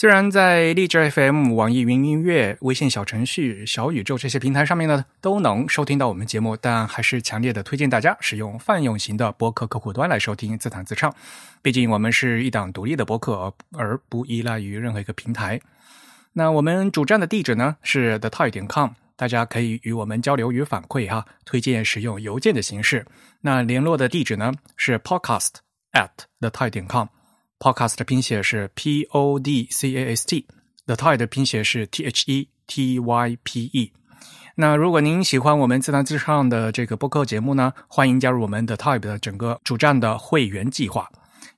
虽然在荔枝 FM、网易云音乐、微信小程序、小宇宙这些平台上面呢都能收听到我们节目，但还是强烈的推荐大家使用泛用型的播客客户端来收听自弹自唱。毕竟我们是一档独立的播客，而不依赖于任何一个平台。那我们主站的地址呢是 the toy 点 com，大家可以与我们交流与反馈哈，推荐使用邮件的形式。那联络的地址呢是 podcast at the toy 点 com。Podcast 的拼写是 P O D C A S T，The Type 的拼写是 T H E T Y P E。那如果您喜欢我们自弹自唱的这个播客节目呢，欢迎加入我们的 Type 的整个主站的会员计划。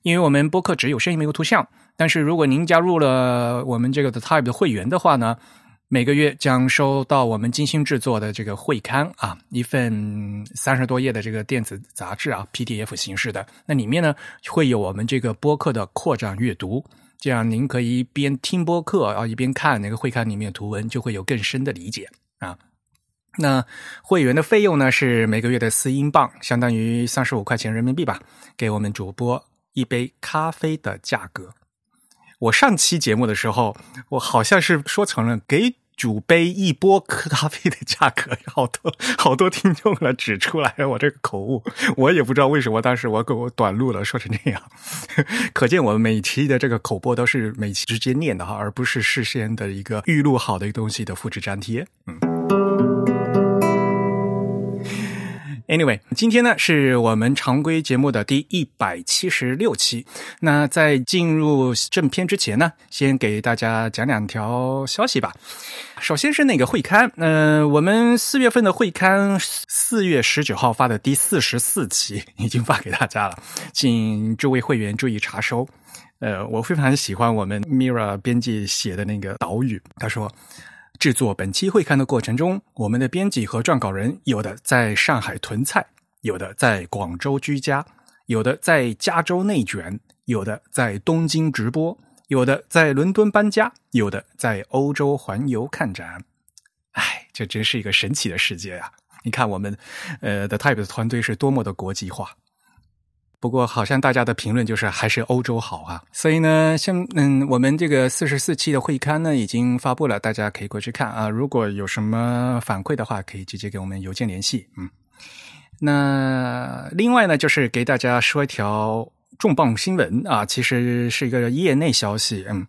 因为我们播客只有声音没有图像，但是如果您加入了我们这个 The Type 的会员的话呢。每个月将收到我们精心制作的这个会刊啊，一份三十多页的这个电子杂志啊，PDF 形式的。那里面呢会有我们这个播客的扩展阅读，这样您可以一边听播客啊，一边看那个会刊里面图文，就会有更深的理解啊。那会员的费用呢是每个月的四英镑，相当于三十五块钱人民币吧，给我们主播一杯咖啡的价格。我上期节目的时候，我好像是说成了给。主杯一波咖啡的价格，好多好多听众了指出来我这个口误，我也不知道为什么当时我给我短路了，说成这样，可见我每期的这个口播都是每期直接念的哈，而不是事先的一个预录好的东西的复制粘贴，嗯。Anyway，今天呢是我们常规节目的第一百七十六期。那在进入正片之前呢，先给大家讲两条消息吧。首先是那个会刊，嗯，我们四月份的会刊，四月十九号发的第四十四期 已经发给大家了，请诸位会员注意查收。呃，我非常喜欢我们 Mira 编辑写的那个导语，他说。制作本期会刊的过程中，我们的编辑和撰稿人有的在上海囤菜，有的在广州居家，有的在加州内卷，有的在东京直播，有的在伦敦搬家，有的在欧洲环游看展。哎，这真是一个神奇的世界呀！你看，我们呃的 Type 的团队是多么的国际化。不过，好像大家的评论就是还是欧洲好啊，所以呢，像嗯，我们这个四十四期的会刊呢已经发布了，大家可以过去看啊。如果有什么反馈的话，可以直接给我们邮件联系。嗯，那另外呢，就是给大家说一条重磅新闻啊，其实是一个业内消息，嗯，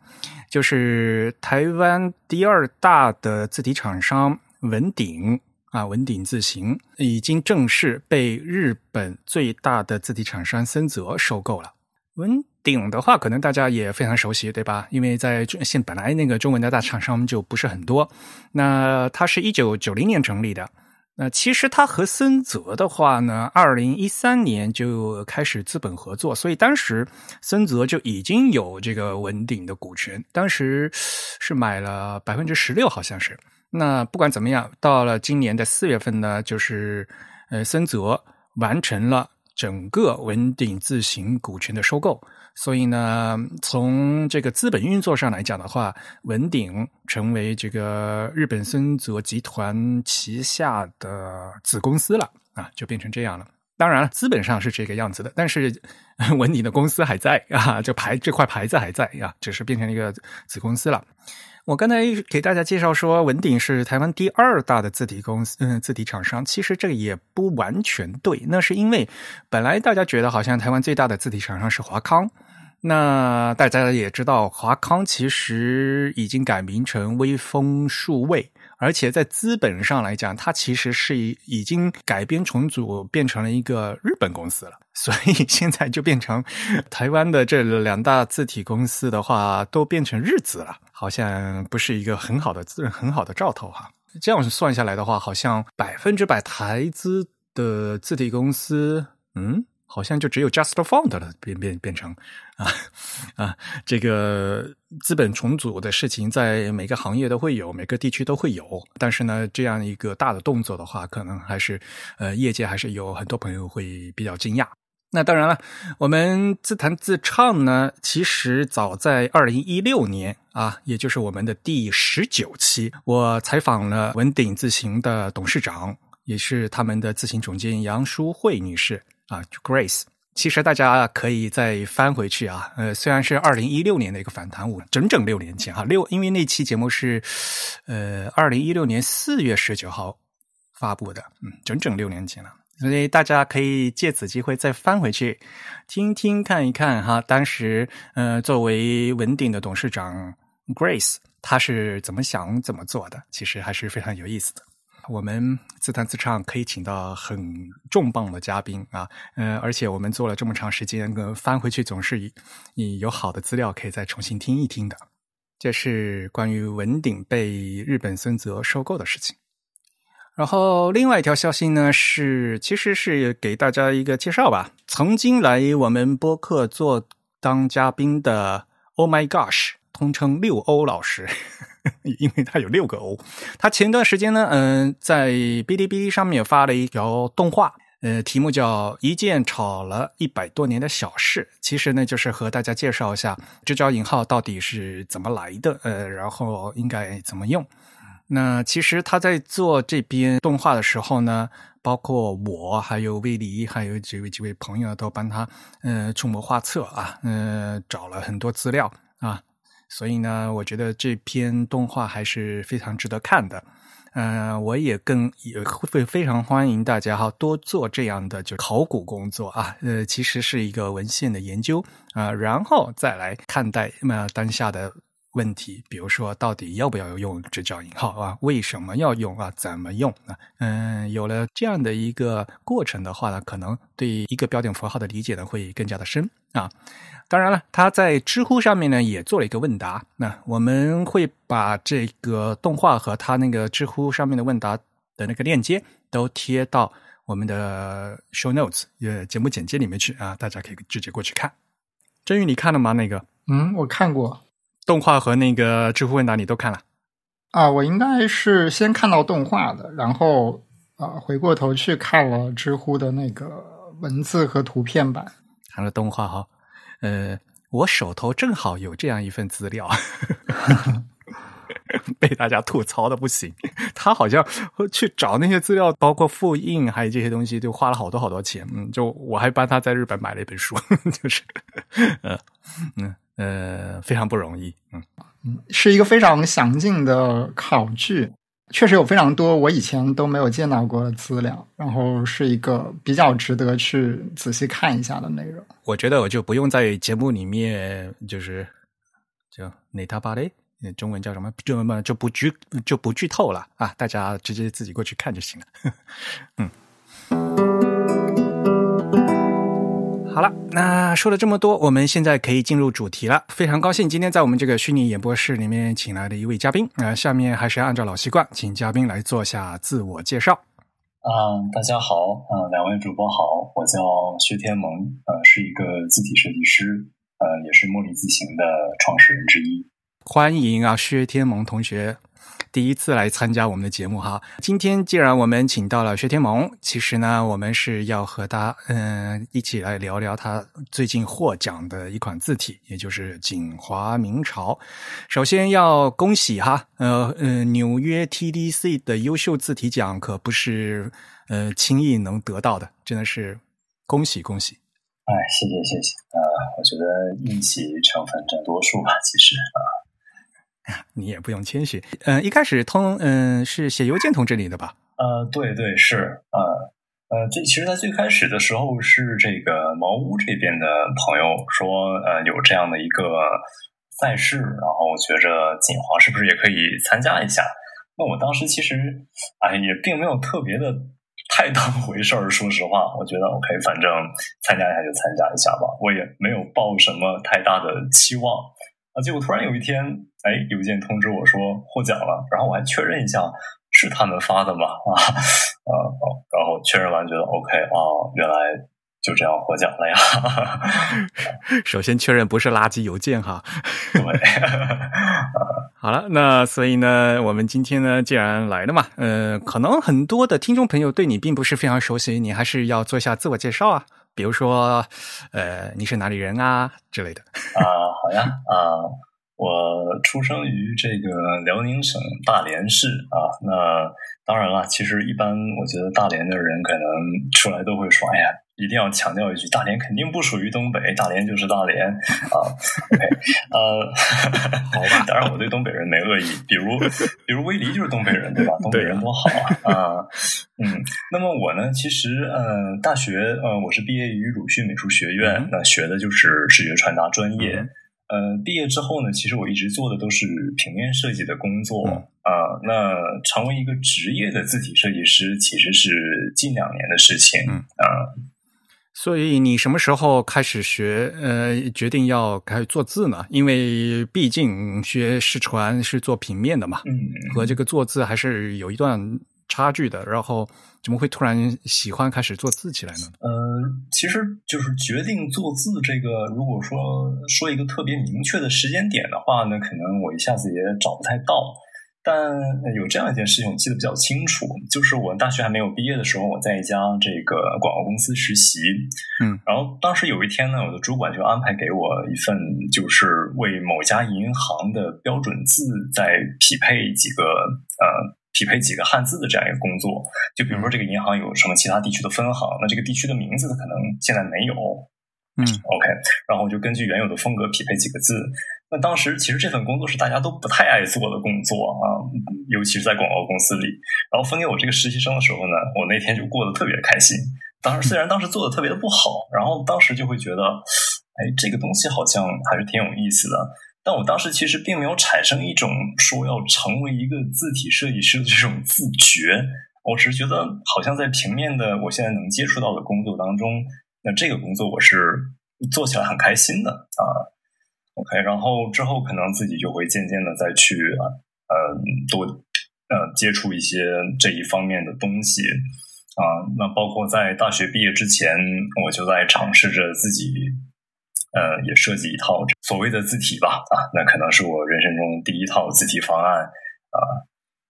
就是台湾第二大的字体厂商文鼎。啊，文鼎字形已经正式被日本最大的字体厂商森泽收购了。文鼎的话，可能大家也非常熟悉，对吧？因为在现本来那个中文的大厂商就不是很多。那它是一九九零年成立的。那其实它和森泽的话呢，二零一三年就开始资本合作，所以当时森泽就已经有这个文鼎的股权，当时是买了百分之十六，好像是。那不管怎么样，到了今年的四月份呢，就是呃，森泽完成了整个文鼎自行股权的收购，所以呢，从这个资本运作上来讲的话，文鼎成为这个日本森泽集团旗下的子公司了啊，就变成这样了。当然了，资本上是这个样子的，但是 文鼎的公司还在啊，这牌这块牌子还在呀，只是变成一个子公司了。我刚才给大家介绍说，文鼎是台湾第二大的字体公司，嗯，字体厂商。其实这个也不完全对，那是因为本来大家觉得好像台湾最大的字体厂商是华康，那大家也知道，华康其实已经改名成威风数位。而且在资本上来讲，它其实是已经改编重组，变成了一个日本公司了。所以 现在就变成台湾的这两大字体公司的话，都变成日资了，好像不是一个很好的字，很好的兆头哈。这样算下来的话，好像百分之百台资的字体公司，嗯，好像就只有 Just found 了，变变变成啊啊，这个资本重组的事情在每个行业都会有，每个地区都会有。但是呢，这样一个大的动作的话，可能还是呃，业界还是有很多朋友会比较惊讶。那当然了，我们自弹自唱呢，其实早在二零一六年啊，也就是我们的第十九期，我采访了文鼎自行的董事长，也是他们的自行总监杨淑慧女士啊，Grace。其实大家可以再翻回去啊，呃，虽然是二零一六年的一个反弹舞，整整六年前哈，六，因为那期节目是呃二零一六年四月十九号发布的，嗯，整整六年前了。所以大家可以借此机会再翻回去听听看一看哈，当时呃作为文鼎的董事长 Grace 他是怎么想怎么做的，其实还是非常有意思的。我们自弹自唱可以请到很重磅的嘉宾啊，呃，而且我们做了这么长时间，翻回去总是你有好的资料可以再重新听一听的。这是关于文鼎被日本森泽收购的事情。然后，另外一条消息呢是，其实是给大家一个介绍吧。曾经来我们播客做当嘉宾的 Oh My Gosh，通称六欧老师，因为他有六个欧。他前段时间呢，嗯，在哔哩哔哩上面发了一条动画，呃，题目叫《一件吵了一百多年的小事》。其实呢，就是和大家介绍一下这招引号到底是怎么来的，呃，然后应该怎么用。那其实他在做这边动画的时候呢，包括我还有魏黎，还有几位几位朋友都帮他呃出谋划策啊，呃找了很多资料啊，所以呢，我觉得这篇动画还是非常值得看的。嗯，我也更也会非常欢迎大家哈多做这样的就考古工作啊，呃，其实是一个文献的研究啊，然后再来看待那当下的。问题，比如说到底要不要用直角引号啊？为什么要用啊？怎么用啊？嗯，有了这样的一个过程的话呢，可能对一个标点符号的理解呢会更加的深啊。当然了，他在知乎上面呢也做了一个问答，那我们会把这个动画和他那个知乎上面的问答的那个链接都贴到我们的 show notes 呃节目简介里面去啊，大家可以直接过去看。真宇，你看了吗？那个？嗯，我看过。动画和那个知乎问答你都看了啊？我应该是先看到动画的，然后啊回过头去看了知乎的那个文字和图片版。看了动画哈，呃，我手头正好有这样一份资料，被大家吐槽的不行。他好像去找那些资料，包括复印还有这些东西，就花了好多好多钱。嗯，就我还帮他在日本买了一本书，就是，嗯嗯。呃，非常不容易，嗯嗯，是一个非常详尽的考据，确实有非常多我以前都没有见到过的资料，然后是一个比较值得去仔细看一下的内容。我觉得我就不用在节目里面，就是就内塔巴雷，中文叫什么？就么就不剧就不剧透了啊，大家直接自己过去看就行了，嗯。好了，那说了这么多，我们现在可以进入主题了。非常高兴今天在我们这个虚拟演播室里面请来的一位嘉宾。呃，下面还是按照老习惯，请嘉宾来做下自我介绍。嗯，大家好，嗯，两位主播好，我叫薛天萌，呃，是一个字体设计师，呃，也是茉莉字形的创始人之一。欢迎啊，薛天萌同学。第一次来参加我们的节目哈，今天既然我们请到了薛天萌，其实呢，我们是要和他嗯一起来聊聊他最近获奖的一款字体，也就是锦华明朝。首先要恭喜哈，呃呃，纽约 TDC 的优秀字体奖可不是呃轻易能得到的，真的是恭喜恭喜！哎，谢谢谢谢，呃，我觉得运气成分占多数吧，其实啊。你也不用谦虚，嗯，一开始通，嗯，是写邮件通知你的吧？呃，对对是，呃呃，这其实，在最开始的时候是这个茅屋这边的朋友说，呃，有这样的一个赛事，然后我觉着锦华是不是也可以参加一下？那我当时其实，哎，也并没有特别的太当回事儿。说实话，我觉得 OK，反正参加一下就参加一下吧，我也没有抱什么太大的期望。啊！结果突然有一天，哎，邮件通知我说获奖了，然后我还确认一下是他们发的吗？啊啊！然后确认完觉得 OK 啊，原来就这样获奖了呀。首先确认不是垃圾邮件哈。对，好了，那所以呢，我们今天呢，既然来了嘛，呃，可能很多的听众朋友对你并不是非常熟悉，你还是要做一下自我介绍啊，比如说，呃，你是哪里人啊之类的。啊，好呀，啊，我出生于这个辽宁省大连市啊，那当然了，其实一般我觉得大连的人可能出来都会说，哎呀。一定要强调一句，大连肯定不属于东北，大连就是大连啊。OK，呃，好吧，当然我对东北人没恶意，比如比如威黎就是东北人，对吧？东北人多好啊啊，嗯。那么我呢，其实呃，大学呃，我是毕业于鲁迅美术学院，那学的就是视觉传达专业。呃，毕业之后呢，其实我一直做的都是平面设计的工作啊。那成为一个职业的字体设计师，其实是近两年的事情啊。所以你什么时候开始学？呃，决定要开始做字呢？因为毕竟学视传是做平面的嘛，嗯，和这个做字还是有一段差距的。然后怎么会突然喜欢开始做字起来呢？呃，其实就是决定做字这个，如果说说一个特别明确的时间点的话呢，可能我一下子也找不太到。但有这样一件事情，我记得比较清楚，就是我大学还没有毕业的时候，我在一家这个广告公司实习，嗯，然后当时有一天呢，我的主管就安排给我一份，就是为某家银行的标准字在匹配几个呃匹配几个汉字的这样一个工作。就比如说这个银行有什么其他地区的分行，那这个地区的名字可能现在没有，嗯，OK，然后就根据原有的风格匹配几个字。那当时其实这份工作是大家都不太爱做的工作啊，尤其是在广告公司里。然后分给我这个实习生的时候呢，我那天就过得特别开心。当时虽然当时做的特别的不好，然后当时就会觉得，哎，这个东西好像还是挺有意思的。但我当时其实并没有产生一种说要成为一个字体设计师的这种自觉，我只是觉得好像在平面的我现在能接触到的工作当中，那这个工作我是做起来很开心的啊。OK，然后之后可能自己就会渐渐的再去呃多呃接触一些这一方面的东西啊。那包括在大学毕业之前，我就在尝试着自己呃也设计一套所谓的字体吧啊。那可能是我人生中第一套字体方案啊，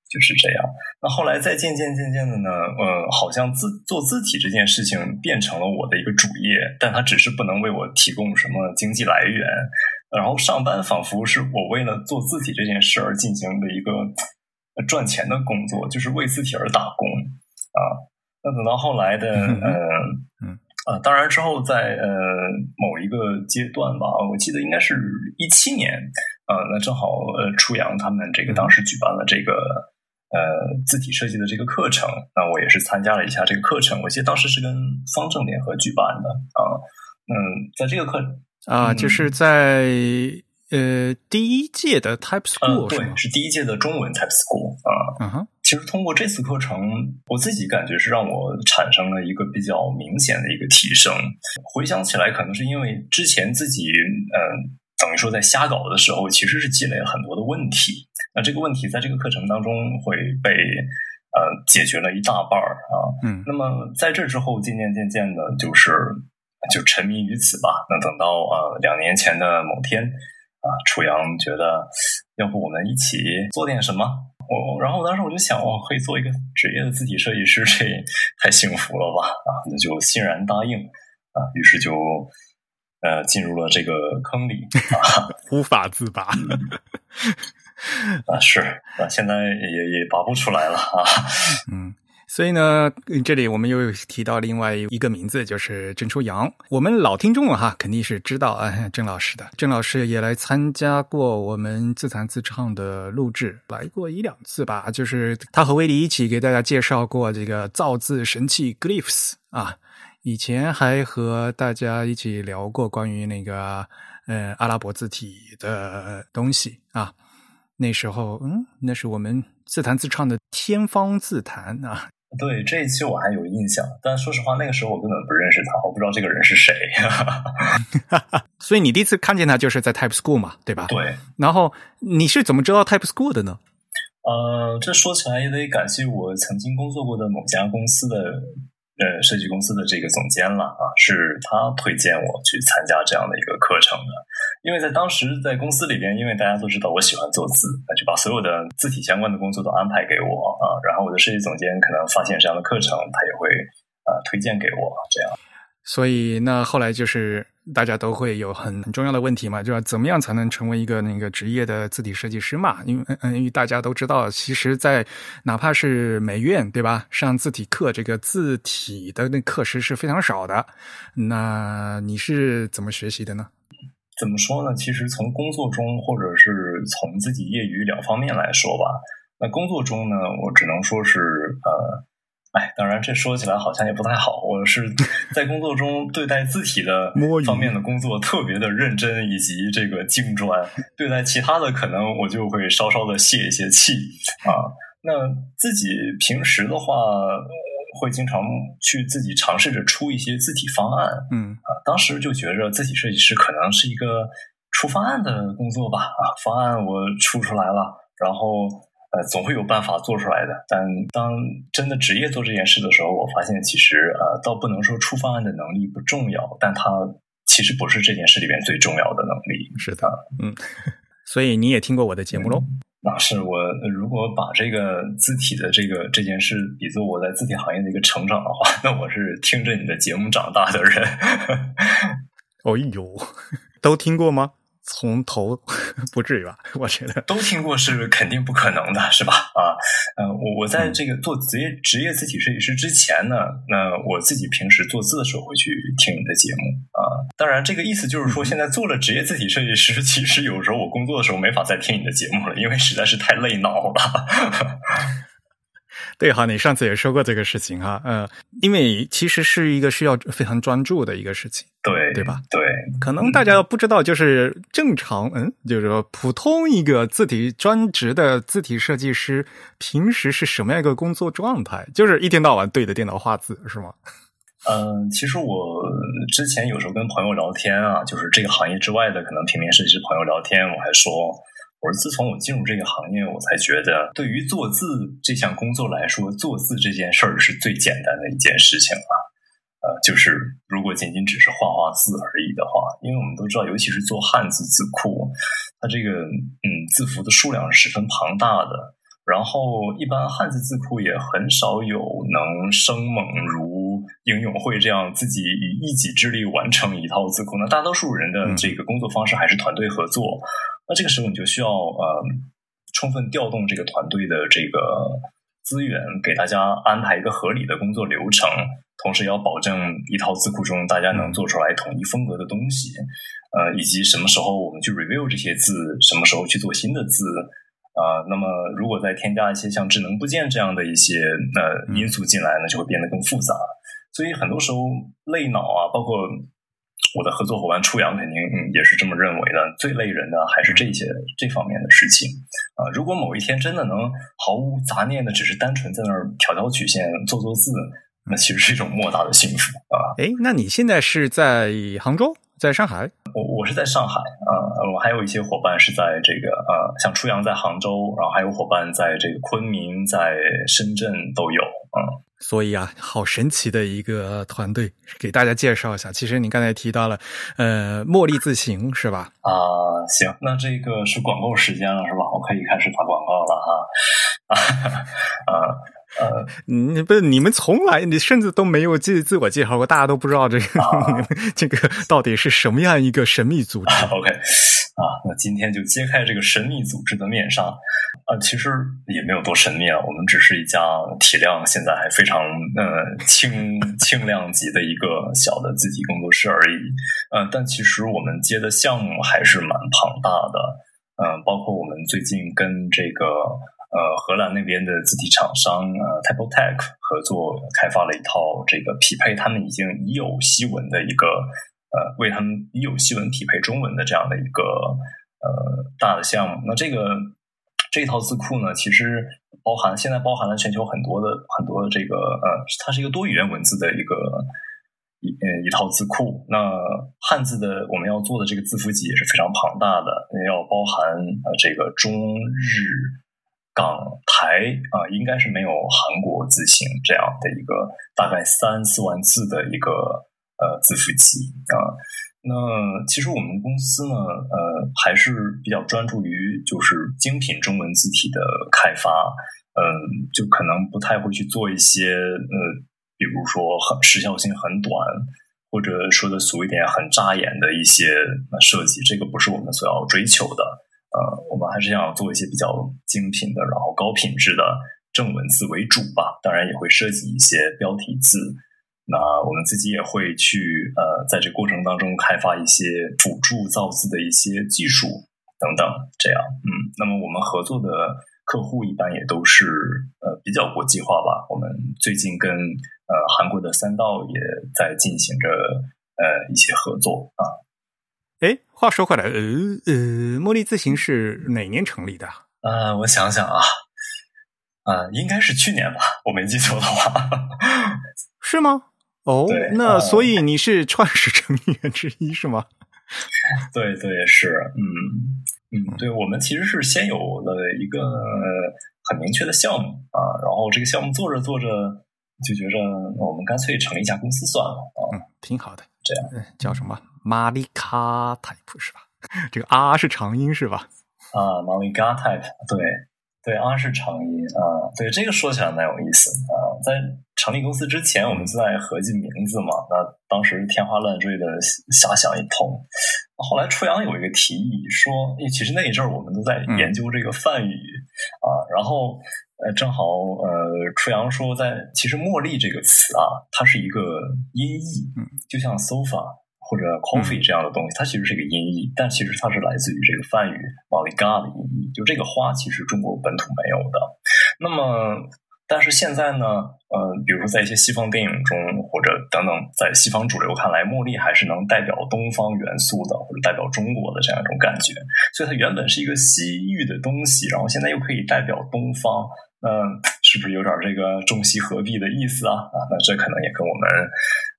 就是这样。那后来再渐渐渐渐的呢，呃，好像字做字体这件事情变成了我的一个主业，但它只是不能为我提供什么经济来源。然后上班仿佛是我为了做字体这件事而进行的一个赚钱的工作，就是为字体而打工啊。那等到后来的嗯呃嗯啊，当然之后在呃某一个阶段吧，我记得应该是一七年啊，那正好呃初阳他们这个当时举办了这个呃字体设计的这个课程，那我也是参加了一下这个课程。我记得当时是跟方正联合举办的啊，嗯，在这个课。啊，就是在呃第一届的 Type School 是对，是第一届的中文 Type School 啊。嗯哼，其实通过这次课程，我自己感觉是让我产生了一个比较明显的一个提升。回想起来，可能是因为之前自己嗯，等于说在瞎搞的时候，其实是积累了很多的问题。那这个问题在这个课程当中会被呃解决了一大半儿啊。嗯，那么在这之后，渐渐渐渐的，就是。就沉迷于此吧。那等到呃两年前的某天啊，楚阳觉得要不我们一起做点什么？我然后我当时我就想，我可以做一个职业的字体设计师，这太幸福了吧！啊，那就欣然答应啊。于是就呃进入了这个坑里啊，无法自拔 啊，是啊，现在也也拔不出来了啊，嗯。所以呢，这里我们又提到另外一个名字，就是郑初阳。我们老听众哈，肯定是知道啊，郑老师的。郑老师也来参加过我们自弹自唱的录制，来过一两次吧。就是他和威利一起给大家介绍过这个造字神器 Glyphs 啊。以前还和大家一起聊过关于那个呃阿拉伯字体的东西啊。那时候，嗯，那是我们自弹自唱的天方自弹啊。对这一期我还有印象，但说实话，那个时候我根本不认识他，我不知道这个人是谁。所以你第一次看见他就是在 Type School 嘛，对吧？对。然后你是怎么知道 Type School 的呢？呃，这说起来也得感谢我曾经工作过的某家公司的呃设计公司的这个总监了啊，是他推荐我去参加这样的一个课程的。因为在当时在公司里边，因为大家都知道我喜欢做字，那就把所有的字体相关的工作都安排给我啊。然后我的设计总监可能发现这样的课程，他也会呃推荐给我这样。所以那后来就是大家都会有很很重要的问题嘛，就是怎么样才能成为一个那个职业的字体设计师嘛？因为嗯，因为大家都知道，其实，在哪怕是美院对吧，上字体课，这个字体的那课时是非常少的。那你是怎么学习的呢？怎么说呢？其实从工作中，或者是从自己业余两方面来说吧。那工作中呢，我只能说是呃。哎，当然，这说起来好像也不太好。我是在工作中对待字体的 方面的工作特别的认真，以及这个精专。对待其他的，可能我就会稍稍的泄一些气啊。那自己平时的话，会经常去自己尝试着出一些字体方案。嗯啊，当时就觉着字体设计师可能是一个出方案的工作吧。啊，方案我出出来了，然后。呃，总会有办法做出来的。但当真的职业做这件事的时候，我发现其实呃，倒不能说出方案的能力不重要，但它其实不是这件事里边最重要的能力。是的，嗯。所以你也听过我的节目喽？那是我如果把这个字体的这个这件事比作我在字体行业的一个成长的话，那我是听着你的节目长大的人。哦呦，都听过吗？从头 不至于吧？我觉得都听过是肯定不可能的，是吧？啊，呃，我我在这个做职业职业字体设计师之前呢，那我自己平时做字的时候会去听你的节目啊。当然，这个意思就是说，现在做了职业字体设计师，其实有时候我工作的时候没法再听你的节目了，因为实在是太累脑了。对哈，你上次也说过这个事情哈，嗯，因为其实是一个需要非常专注的一个事情，对对吧？对，可能大家不知道，就是正常，嗯，就是说普通一个字体专职的字体设计师，平时是什么样一个工作状态？就是一天到晚对着电脑画字，是吗？嗯，其实我之前有时候跟朋友聊天啊，就是这个行业之外的，可能平面设计师朋友聊天，我还说。我是自从我进入这个行业，我才觉得，对于做字这项工作来说，做字这件事儿是最简单的一件事情了。呃，就是如果仅仅只是画画字而已的话，因为我们都知道，尤其是做汉字字库，它这个嗯字符的数量是十分庞大的。然后，一般汉字字库也很少有能生猛如应永会这样自己以一己之力完成一套字库。那大多数人的这个工作方式还是团队合作。那这个时候你就需要呃，充分调动这个团队的这个资源，给大家安排一个合理的工作流程，同时要保证一套字库中大家能做出来统一风格的东西。呃，以及什么时候我们去 review 这些字，什么时候去做新的字。啊，那么如果再添加一些像智能部件这样的一些呃因素进来呢，就会变得更复杂。所以很多时候累脑啊，包括我的合作伙伴初阳肯定也是这么认为的。最累人的还是这些这方面的事情啊。如果某一天真的能毫无杂念的，只是单纯在那儿调调曲线、做做字，那其实是一种莫大的幸福啊。哎，那你现在是在杭州？在上海，我我是在上海啊，我还有一些伙伴是在这个呃，像初阳在杭州，然后还有伙伴在这个昆明、在深圳都有啊。所以啊，好神奇的一个团队，给大家介绍一下。其实你刚才提到了呃，茉莉自行是吧？啊，行，那这个是广告时间了是吧？我可以开始打广告了哈啊。呃，你不是你们从来你甚至都没有自自我介绍过，大家都不知道这个 这个到底是什么样一个神秘组织。OK，啊，那今天就揭开这个神秘组织的面纱啊，其实也没有多神秘啊，我们只是一家体量现在还非常呃轻轻量级的一个小的自己工作室而已。嗯，但其实我们接的项目还是蛮庞大的。嗯，包括我们最近跟这个。呃，荷兰那边的字体厂商呃 t y p e t e c h 合作开发了一套这个匹配他们已经已有西文的一个呃，为他们已有西文匹配中文的这样的一个呃大的项目。那这个这套字库呢，其实包含现在包含了全球很多的很多的这个呃，它是一个多语言文字的一个一呃一套字库。那汉字的我们要做的这个字符集也是非常庞大的，要包含呃这个中日。港台啊，应该是没有韩国字形这样的一个大概三四万字的一个呃字符集啊。那其实我们公司呢，呃，还是比较专注于就是精品中文字体的开发，嗯，就可能不太会去做一些呃，比如说很时效性很短，或者说的俗一点很扎眼的一些设计，这个不是我们所要追求的。呃，我们还是要做一些比较精品的，然后高品质的正文字为主吧。当然也会设计一些标题字。那我们自己也会去呃，在这过程当中开发一些辅助造字的一些技术等等，这样嗯。那么我们合作的客户一般也都是呃比较国际化吧。我们最近跟呃韩国的三道也在进行着呃一些合作啊。哎，话说回来，呃呃，茉莉自行是哪年成立的？呃，我想想啊，啊，应该是去年吧，我没记错的话，是吗？哦，对那呃所以你是创始成员之一是吗？对对是，嗯嗯，对，我们其实是先有了一个很明确的项目啊，然后这个项目做着做着就觉着，我们干脆成立一家公司算了啊，嗯，挺好的。这样嗯，叫什么？玛丽卡 type 是吧？这个 R 是长音是吧？啊 m o l i g a type，对对，R 是长音啊，对，这个说起来蛮有意思啊。在成立公司之前，我们就在合计名字嘛，那当时天花乱坠的瞎想一通。后来初阳有一个提议说，诶其实那一阵儿我们都在研究这个梵语、啊，然后呃，正好呃，初阳说在其实茉莉这个词啊，它是一个音译，嗯，就像 sofa 或者 coffee 这样的东西，它其实是一个音译，但其实它是来自于这个梵语 maliga 的音译，就这个花其实中国本土没有的。那么，但是现在呢，呃，比如说在一些西方电影中，或者等等，在西方主流看来，茉莉还是能代表东方元素的，或者代表中国的这样一种感觉。所以它原本是一个西域的东西，然后现在又可以代表东方，那、是不是有点这个中西合璧的意思啊？啊，那这可能也跟我们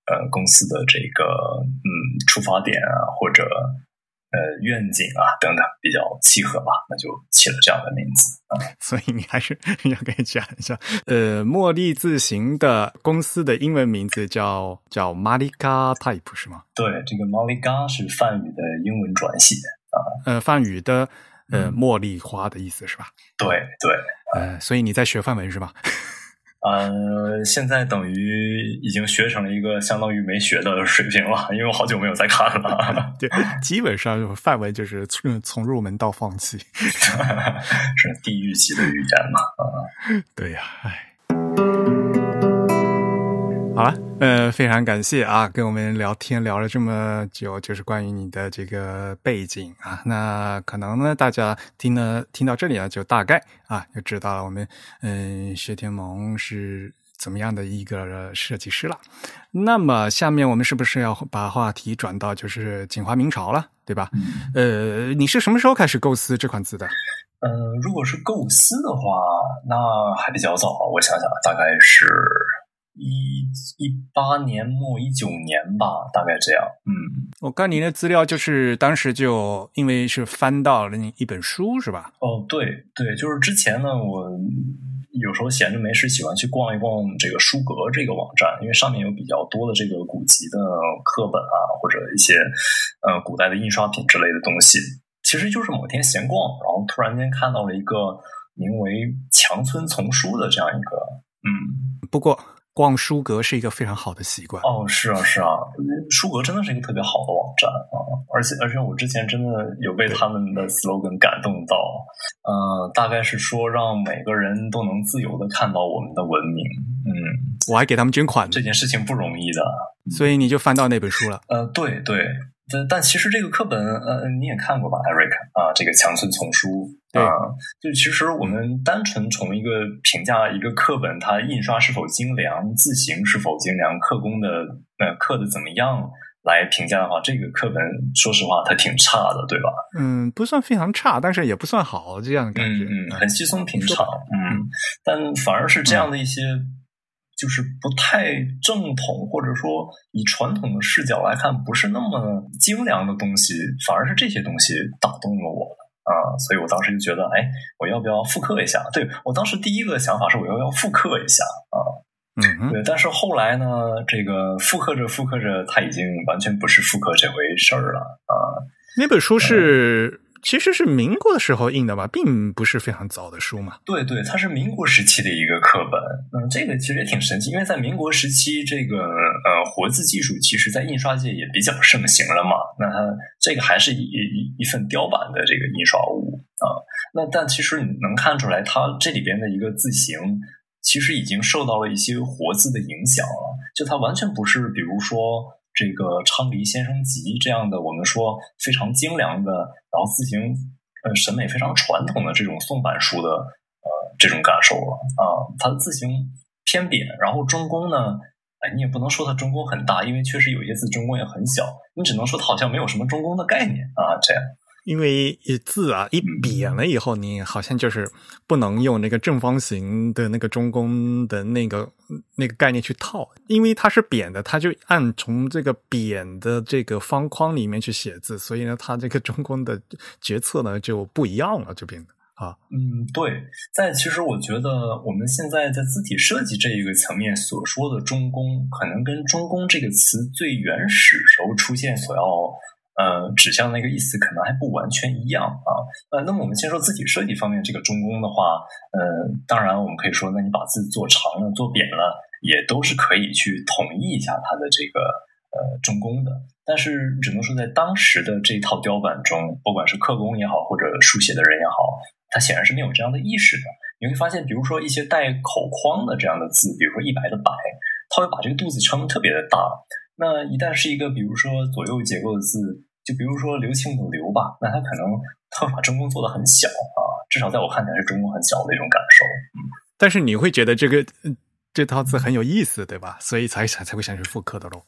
呃公司的这个嗯出发点啊，或者呃愿景啊等等比较契合吧，那就起了这样的名字啊。所以你还是要给讲一下，呃，茉莉字形的公司的英文名字叫叫 Malika Type 是吗？对，这个 Malika 是梵语的英文转写。呃，梵语的呃茉莉花的意思是吧？对对，呃，所以你在学梵文是吧？呃，现在等于已经学成了一个相当于没学的水平了，因为我好久没有再看了。对，基本上范围就是从从入门到放弃。是地狱级的语言嘛？啊，对呀，唉。好了，呃，非常感谢啊，跟我们聊天聊了这么久，就是关于你的这个背景啊。那可能呢，大家听了听到这里呢，就大概啊，就知道了我们嗯，薛天蒙是怎么样的一个设计师了。那么下面我们是不是要把话题转到就是锦华明朝了，对吧？呃，你是什么时候开始构思这款字的？呃，如果是构思的话，那还比较早，我想想，大概是一一八年末一九年吧，大概这样。嗯，我看您的资料，就是当时就因为是翻到了那一本书，是吧？哦，对对，就是之前呢，我有时候闲着没事，喜欢去逛一逛这个书阁这个网站，因为上面有比较多的这个古籍的课本啊，或者一些呃古代的印刷品之类的东西。其实就是某天闲逛，然后突然间看到了一个名为《强村丛书》的这样一个，嗯，不过逛书阁是一个非常好的习惯。哦，是啊，是啊，书阁真的是一个特别好的网站啊，而且而且我之前真的有被他们的 slogan 感动到，呃，大概是说让每个人都能自由的看到我们的文明，嗯，我还给他们捐款呢这，件事情不容易的，所以你就翻到那本书了。呃，对对。但但其实这个课本，呃，你也看过吧，Eric 啊，这个强村丛书对啊，就其实我们单纯从一个评价一个课本，它印刷是否精良，字形是否精良，刻工的呃刻的怎么样来评价的话，这个课本说实话它挺差的，对吧？嗯，不算非常差，但是也不算好，这样的感觉。嗯嗯，很稀松平常，嗯，但反而是这样的一些。就是不太正统，或者说以传统的视角来看，不是那么精良的东西，反而是这些东西打动了我。啊，所以我当时就觉得，哎，我要不要复刻一下？对我当时第一个想法是，我要不要复刻一下啊？嗯，对。但是后来呢，这个复刻着复刻着，它已经完全不是复刻这回事儿了啊。那本书是。其实是民国的时候印的吧，并不是非常早的书嘛。对对，它是民国时期的一个课本。嗯，这个其实也挺神奇，因为在民国时期，这个呃活字技术其实在印刷界也比较盛行了嘛。那它这个还是一一一份雕版的这个印刷物啊。那但其实你能看出来，它这里边的一个字形，其实已经受到了一些活字的影响了。就它完全不是，比如说。这个《昌黎先生集》这样的，我们说非常精良的，然后字形呃审美非常传统的这种宋版书的呃这种感受了啊，它的字形偏扁，然后中宫呢，哎，你也不能说它中宫很大，因为确实有些字中宫也很小，你只能说它好像没有什么中宫的概念啊，这样。因为字啊一扁了以后，你好像就是不能用那个正方形的那个中宫的那个那个概念去套，因为它是扁的，它就按从这个扁的这个方框里面去写字，所以呢，它这个中宫的决策呢就不一样了，这边的啊。嗯，对，在其实我觉得我们现在在字体设计这一个层面所说的中宫，可能跟中宫这个词最原始时候出现所要。呃，指向那个意思可能还不完全一样啊。呃，那么我们先说字体设计方面，这个中宫的话，呃，当然我们可以说，那你把字做长了、做扁了，也都是可以去统一一下它的这个呃中宫的。但是只能说，在当时的这套雕版中，不管是刻工也好，或者书写的人也好，他显然是没有这样的意识的。你会发现，比如说一些带口框的这样的字，比如说一白的白，他会把这个肚子撑得特别的大。那一旦是一个比如说左右结构的字，就比如说刘庆的刘吧，那他可能 他把中宫做的很小啊，至少在我看起来是中宫很小的一种感受。嗯，但是你会觉得这个这套字很有意思，对吧？所以才才才会想去复刻的喽。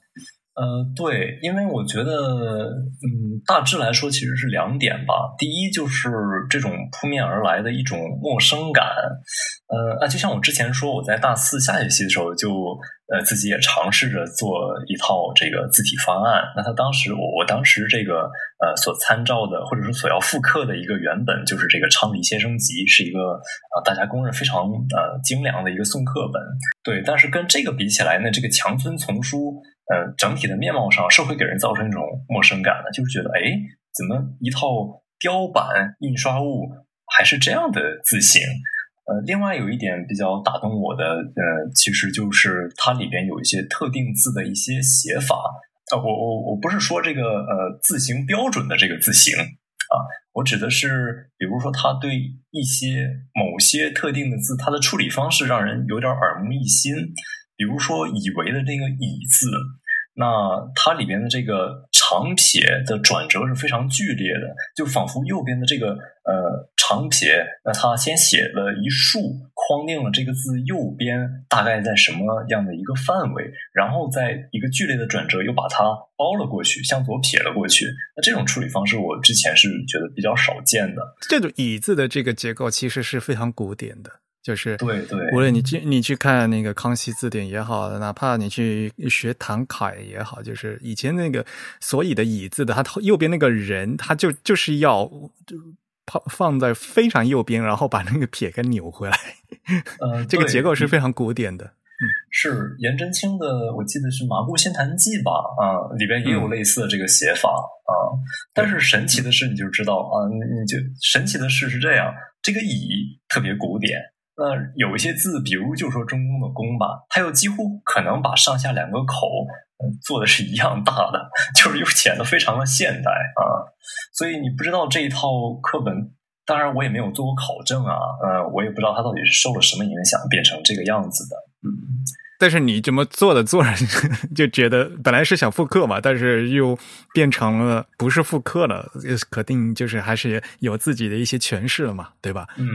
呃，对，因为我觉得，嗯，大致来说其实是两点吧。第一就是这种扑面而来的一种陌生感，呃啊，就像我之前说，我在大四下学期的时候就呃自己也尝试着做一套这个字体方案。那他当时我我当时这个呃所参照的或者说所要复刻的一个原本就是这个《昌黎先生集》，是一个呃大家公认非常呃精良的一个宋刻本。对，但是跟这个比起来呢，这个强村丛书。呃，整体的面貌上是会给人造成一种陌生感的，就是觉得，哎，怎么一套雕版印刷物还是这样的字形？呃，另外有一点比较打动我的，呃，其实就是它里边有一些特定字的一些写法。啊，我我我不是说这个呃字形标准的这个字形啊，我指的是，比如说它对一些某些特定的字，它的处理方式让人有点耳目一新。比如说“以为”的那个“以”字，那它里边的这个长撇的转折是非常剧烈的，就仿佛右边的这个呃长撇，那它先写了一竖，框定了这个字右边大概在什么样的一个范围，然后在一个剧烈的转折又把它包了过去，向左撇了过去。那这种处理方式，我之前是觉得比较少见的。这种“以”字的这个结构其实是非常古典的。就是对对，无论你去你去看那个康熙字典也好，哪怕你去学唐楷也好，就是以前那个所以的“以”字的，它右边那个人，他就就是要就放放在非常右边，然后把那个撇给扭回来。呃，这个结构是非常古典的。嗯，是颜真卿的，我记得是《麻姑仙坛记》吧？啊，里边也有类似的这个写法啊。但是神奇的是，你就知道啊，你就神奇的事是这样，这个“以”特别古典。那有一些字，比如就说中宫的“宫”吧，它又几乎可能把上下两个口，做的是一样大的，就是又显得非常的现代啊。所以你不知道这一套课本，当然我也没有做过考证啊，呃，我也不知道它到底是受了什么影响变成这个样子的，嗯。但是你这么做的做着 就觉得本来是想复刻嘛，但是又变成了不是复刻了，肯定就是还是有自己的一些诠释了嘛，对吧？嗯，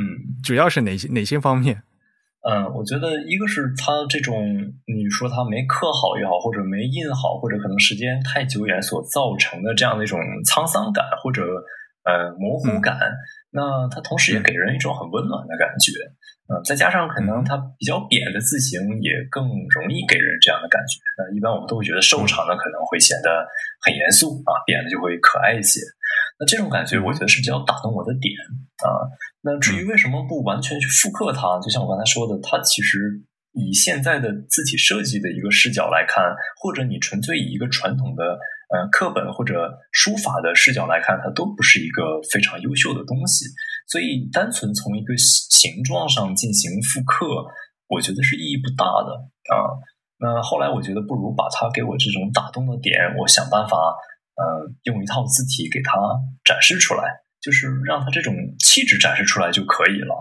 主要是哪些哪些方面？嗯，我觉得一个是它这种你说它没刻好也好，或者没印好，或者可能时间太久远所造成的这样的一种沧桑感或者呃模糊感，那它同时也给人一种很温暖的感觉。再加上可能它比较扁的字形也更容易给人这样的感觉。那一般我们都会觉得瘦长的可能会显得很严肃啊，扁的就会可爱一些。那这种感觉，我觉得是比较打动我的点啊。那至于为什么不完全去复刻它，就像我刚才说的，它其实以现在的字体设计的一个视角来看，或者你纯粹以一个传统的呃课本或者书法的视角来看，它都不是一个非常优秀的东西。所以，单纯从一个形状上进行复刻，我觉得是意义不大的啊。那后来我觉得，不如把它给我这种打动的点，我想办法，呃，用一套字体给它展示出来，就是让它这种气质展示出来就可以了。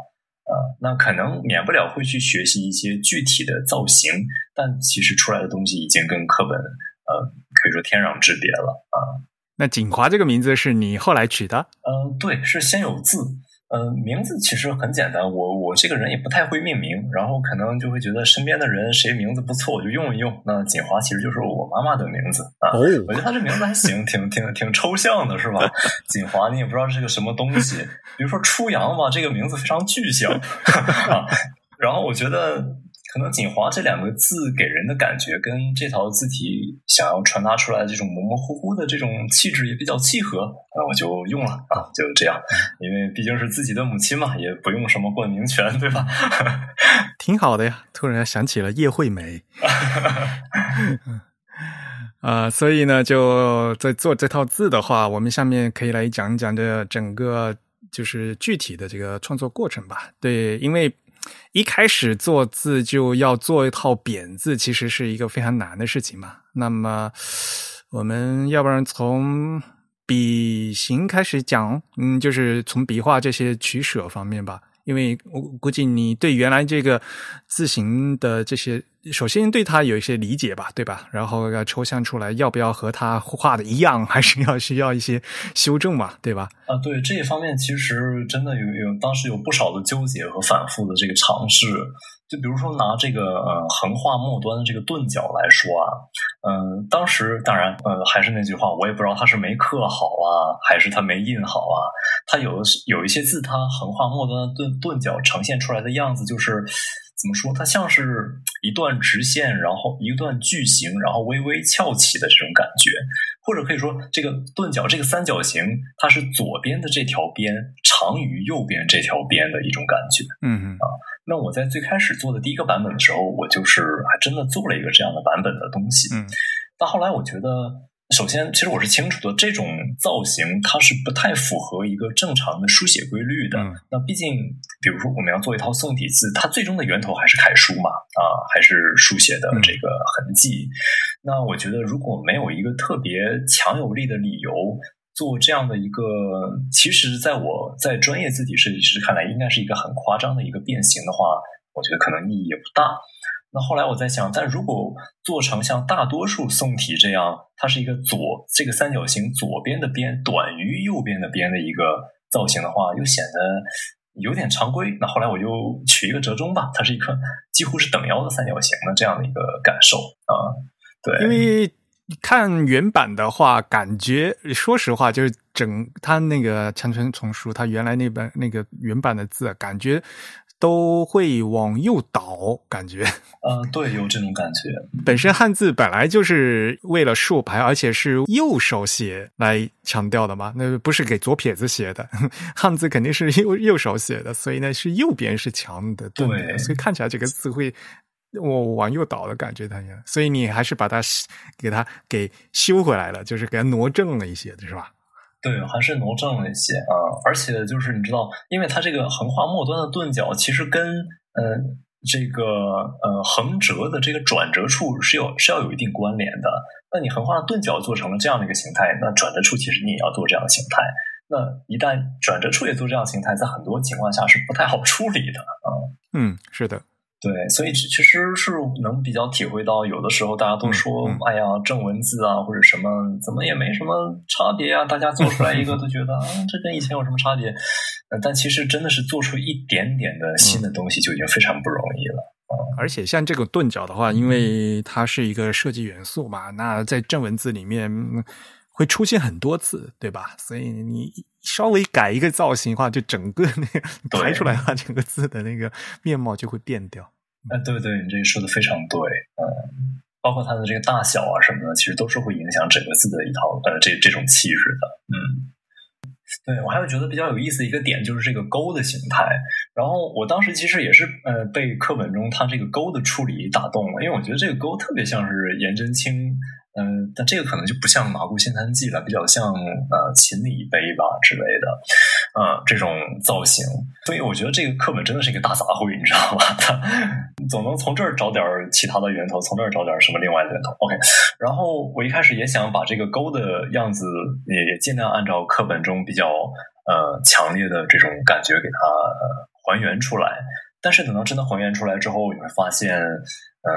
呃，那可能免不了会去学习一些具体的造型，但其实出来的东西已经跟课本，呃，可以说天壤之别了啊。那锦华这个名字是你后来取的？呃，对，是先有字。嗯，名字其实很简单，我我这个人也不太会命名，然后可能就会觉得身边的人谁名字不错，我就用一用。那锦华其实就是我妈妈的名字啊，我觉得她这名字还行，挺挺挺抽象的，是吧？锦华你也不知道是个什么东西，比如说初阳吧，这个名字非常具象，然后我觉得。可能“锦华”这两个字给人的感觉，跟这套字体想要传达出来的这种模模糊糊的这种气质也比较契合，那我就用了啊，就这样。因为毕竟是自己的母亲嘛，也不用什么冠名权，对吧？挺好的呀。突然想起了叶惠美，啊，所以呢，就在做这套字的话，我们下面可以来讲一讲这整个就是具体的这个创作过程吧。对，因为。一开始做字就要做一套扁字，其实是一个非常难的事情嘛。那么，我们要不然从笔形开始讲，嗯，就是从笔画这些取舍方面吧。因为我估计你对原来这个字形的这些，首先对它有一些理解吧，对吧？然后要抽象出来，要不要和它画的一样，还是要需要一些修正嘛，对吧？啊，对这一方面，其实真的有有当时有不少的纠结和反复的这个尝试。就比如说拿这个呃横画末端的这个钝角来说啊，嗯，当时当然呃还是那句话，我也不知道他是没刻好啊，还是他没印好啊。他有的是有一些字，它横画末端的钝钝角呈现出来的样子，就是怎么说，它像是一段直线，然后一段矩形，然后微微翘起的这种感觉，或者可以说这个钝角这个三角形，它是左边的这条边长于右边这条边的一种感觉。嗯嗯啊。那我在最开始做的第一个版本的时候，我就是还真的做了一个这样的版本的东西。嗯，但后来我觉得，首先，其实我是清楚的，这种造型它是不太符合一个正常的书写规律的。那毕竟，比如说我们要做一套宋体字，它最终的源头还是楷书嘛，啊，还是书写的这个痕迹。那我觉得，如果没有一个特别强有力的理由。做这样的一个，其实在我在专业字体设计师看来，应该是一个很夸张的一个变形的话，我觉得可能意义也不大。那后来我在想，但如果做成像大多数宋体这样，它是一个左这个三角形左边的边短于右边的边的一个造型的话，又显得有点常规。那后来我就取一个折中吧，它是一个 几乎是等腰的三角形的这样的一个感受啊。对，因为。看原版的话，感觉说实话，就是整他那个长城丛书，他原来那本那个原版的字，感觉都会往右倒，感觉。嗯，对，有这种感觉。本身汉字本来就是为了竖排，而且是右手写来强调的嘛，那不是给左撇子写的，汉字肯定是右右手写的，所以呢是右边是强的，对，所以看起来这个字会。我往右倒的感觉，它也，所以你还是把它给它给修回来了，就是给它挪正了一些，是吧？对，还是挪正了一些啊。而且就是你知道，因为它这个横画末端的钝角，其实跟呃这个呃横折的这个转折处是有是要有一定关联的。那你横画的钝角做成了这样的一个形态，那转折处其实你也要做这样的形态。那一旦转折处也做这样形态，在很多情况下是不太好处理的啊。嗯，是的。对，所以其实是能比较体会到，有的时候大家都说，哎呀，正文字啊或者什么，怎么也没什么差别啊。大家做出来一个 都觉得啊，这跟以前有什么差别？但其实真的是做出一点点的新的东西，就已经非常不容易了。而且像这个钝角的话，因为它是一个设计元素嘛，那在正文字里面会出现很多次，对吧？所以你稍微改一个造型的话，就整个那个排出来的话，整个字的那个面貌就会变掉。哎，对对，你这个说的非常对，嗯，包括它的这个大小啊什么的，其实都是会影响整个字的一套呃这这种气质的，嗯。对我还有觉得比较有意思的一个点就是这个勾的形态，然后我当时其实也是呃被课本中它这个勾的处理打动了，因为我觉得这个勾特别像是颜真卿。嗯，但这个可能就不像《马姑仙坛记》了，比较像呃秦理碑吧之类的，呃这种造型。所以我觉得这个课本真的是一个大杂烩，你知道吧？它总能从这儿找点其他的源头，从这儿找点什么另外的源头。OK，然后我一开始也想把这个钩的样子也也尽量按照课本中比较呃强烈的这种感觉给它还原出来，但是等到真的还原出来之后，你会发现，呃，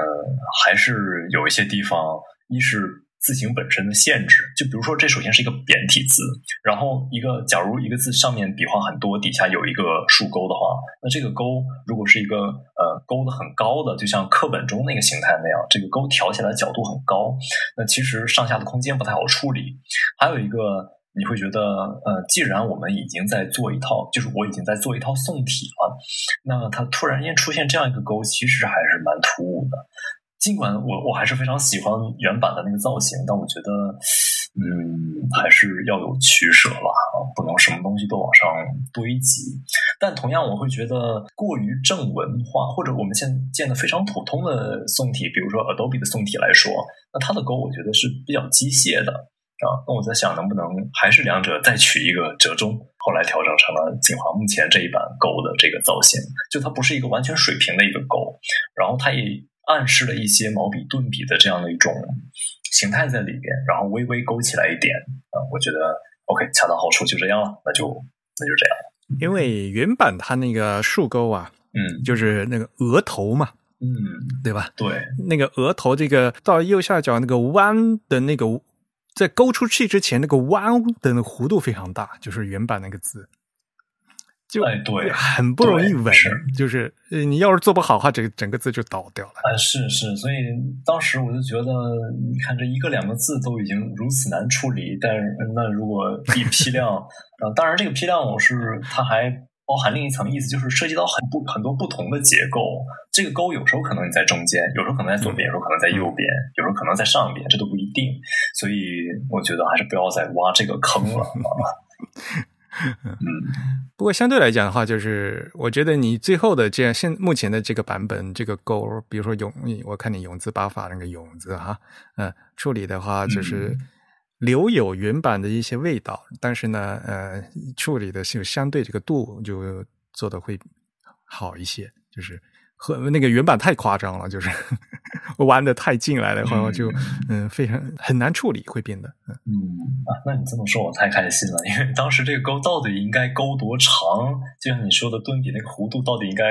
还是有一些地方。一是字形本身的限制，就比如说这首先是一个扁体字，然后一个假如一个字上面笔画很多，底下有一个竖钩的话，那这个钩如果是一个呃钩的很高的，就像课本中那个形态那样，这个钩挑起来角度很高，那其实上下的空间不太好处理。还有一个你会觉得呃，既然我们已经在做一套，就是我已经在做一套宋体了，那它突然间出现这样一个钩，其实还是蛮突兀的。尽管我我还是非常喜欢原版的那个造型，但我觉得，嗯，还是要有取舍吧，不能什么东西都往上堆积。但同样，我会觉得过于正文化，或者我们现见的非常普通的宋体，比如说 Adobe 的宋体来说，那它的勾我觉得是比较机械的啊。那我在想，能不能还是两者再取一个折中，后来调整成了锦华目前这一版勾的这个造型，就它不是一个完全水平的一个勾，然后它也。暗示了一些毛笔顿笔的这样的一种形态在里边，然后微微勾起来一点啊，我觉得 OK，恰到好处，就这样了，那就那就这样。因为原版它那个竖钩啊，嗯，就是那个额头嘛，嗯，对吧？对，那个额头这个到右下角那个弯的那个，在勾出去之前那个弯的弧度非常大，就是原版那个字。就哎，对，很不容易稳，就是你要是做不好的话，这个整个字就倒掉了。啊，是是，所以当时我就觉得，你看这一个两个字都已经如此难处理，但那如果一批量，呃，当然这个批量我是它还包含另一层意思，就是涉及到很不很多不同的结构。这个钩有时候可能你在中间，有时候可能在左边，有时候可能在右边，有时候可能在上边，这都不一定。所以我觉得还是不要再挖这个坑了啊。嗯，不过相对来讲的话，就是我觉得你最后的这样现目前的这个版本，这个勾，比如说永，我看你永字八法那个永字哈，嗯，处理的话就是留有原版的一些味道，但是呢，呃，处理的是相对这个度就做的会好一些，就是和那个原版太夸张了，就是 弯的太进来的话，就嗯非常很难处理，会变得嗯啊，那你这么说，我太开心了，因为当时这个勾到底应该勾多长，就像你说的顿笔那个弧度到底应该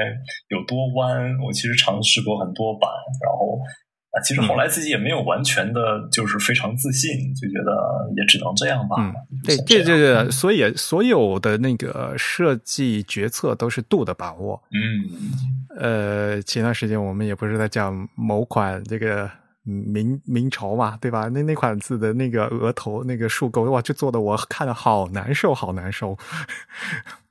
有多弯，我其实尝试过很多版，然后。啊，其实后来自己也没有完全的，就是非常自信，就觉得也只能这样吧。对，这这个，所以所有的那个设计决策都是度的把握。嗯，呃，前段时间我们也不是在讲某款这个明明朝嘛，对吧？那那款字的那个额头那个竖钩，哇，就做的我看的好难受，好难受。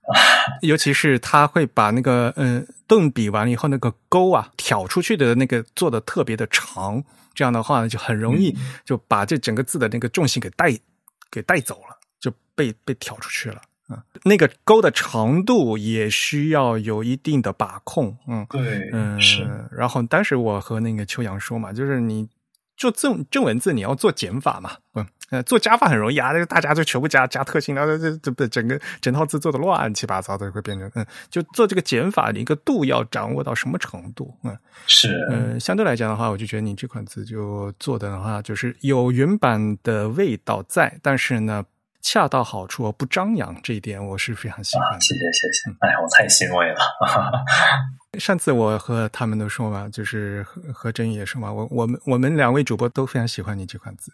尤其是他会把那个嗯顿笔完了以后，那个钩啊挑出去的那个做的特别的长，这样的话呢就很容易就把这整个字的那个重心给带给带走了，就被被挑出去了。嗯，那个钩的长度也需要有一定的把控。嗯，对，嗯是。然后当时我和那个秋阳说嘛，就是你。做正正文字，你要做减法嘛？嗯，呃，做加法很容易啊，那个大家就全部加加特性，然后这这不整个整套字做的乱七八糟的，会变成嗯，就做这个减法的，一个度要掌握到什么程度？嗯，是，嗯，相对来讲的话，我就觉得你这款字就做的话，就是有原版的味道在，但是呢。恰到好处，不张扬，这一点我是非常喜欢。谢谢谢谢，哎呀，我太欣慰了。上次我和他们都说嘛，就是和和真宇也说嘛，我我们我们两位主播都非常喜欢你这款字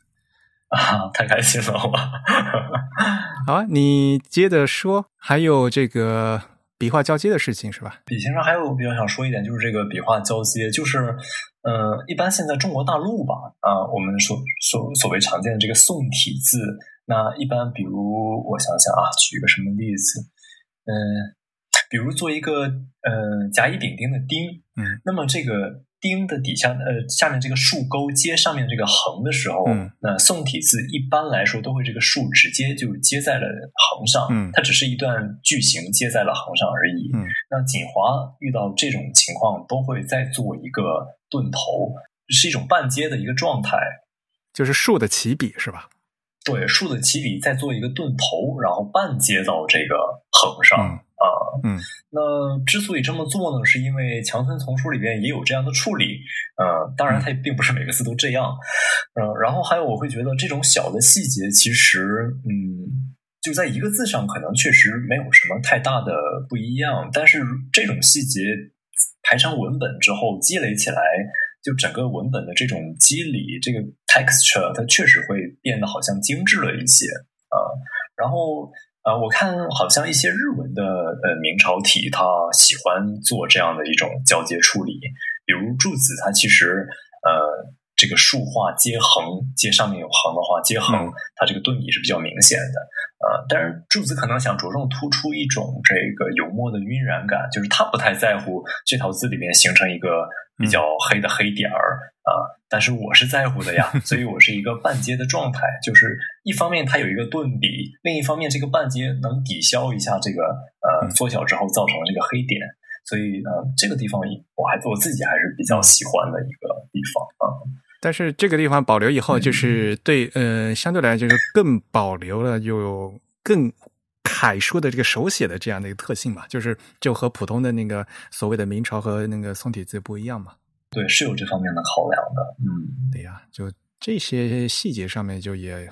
啊，太开心了我。好啊，你接着说，还有这个笔画交接的事情是吧？笔形上还有比较想说一点，就是这个笔画交接，就是呃，一般现在中国大陆吧，啊，我们所所所谓常见的这个宋体字。那一般，比如我想想啊，举个什么例子？嗯，比如做一个呃甲乙丙丁的丁，嗯，那么这个丁的底下呃下面这个竖钩接上面这个横的时候，嗯那宋体字一般来说都会这个竖直接就接在了横上，嗯它只是一段句型接在了横上而已。嗯那锦华遇到这种情况都会再做一个顿头，是一种半接的一个状态。就是竖的起笔是吧？对，竖的起笔再做一个顿头，然后半接到这个横上嗯啊。嗯那之所以这么做呢，是因为强森丛书里边也有这样的处理。呃，当然它也并不是每个字都这样。呃，然后还有我会觉得这种小的细节，其实嗯，就在一个字上可能确实没有什么太大的不一样，但是这种细节排成文本之后积累起来。就整个文本的这种肌理，这个 texture，它确实会变得好像精致了一些啊、呃。然后呃，我看好像一些日文的呃明朝体，它喜欢做这样的一种交接处理，比如柱子，它其实呃这个竖画接横，接上面有横的话，接横，它这个顿笔是比较明显的。呃，但是柱子可能想着重突出一种这个油墨的晕染感，就是他不太在乎这套字里面形成一个比较黑的黑点儿啊、呃，但是我是在乎的呀，所以我是一个半接的状态，就是一方面它有一个顿笔，另一方面这个半接能抵消一下这个呃缩小之后造成的这个黑点，所以呃这个地方我还我自己还是比较喜欢的一个地方啊。嗯但是这个地方保留以后，就是对，呃，相对来就是更保留了有更楷书的这个手写的这样的一个特性嘛，就是就和普通的那个所谓的明朝和那个宋体字不一样嘛。对，是有这方面的考量的。嗯，对呀，就这些细节上面就也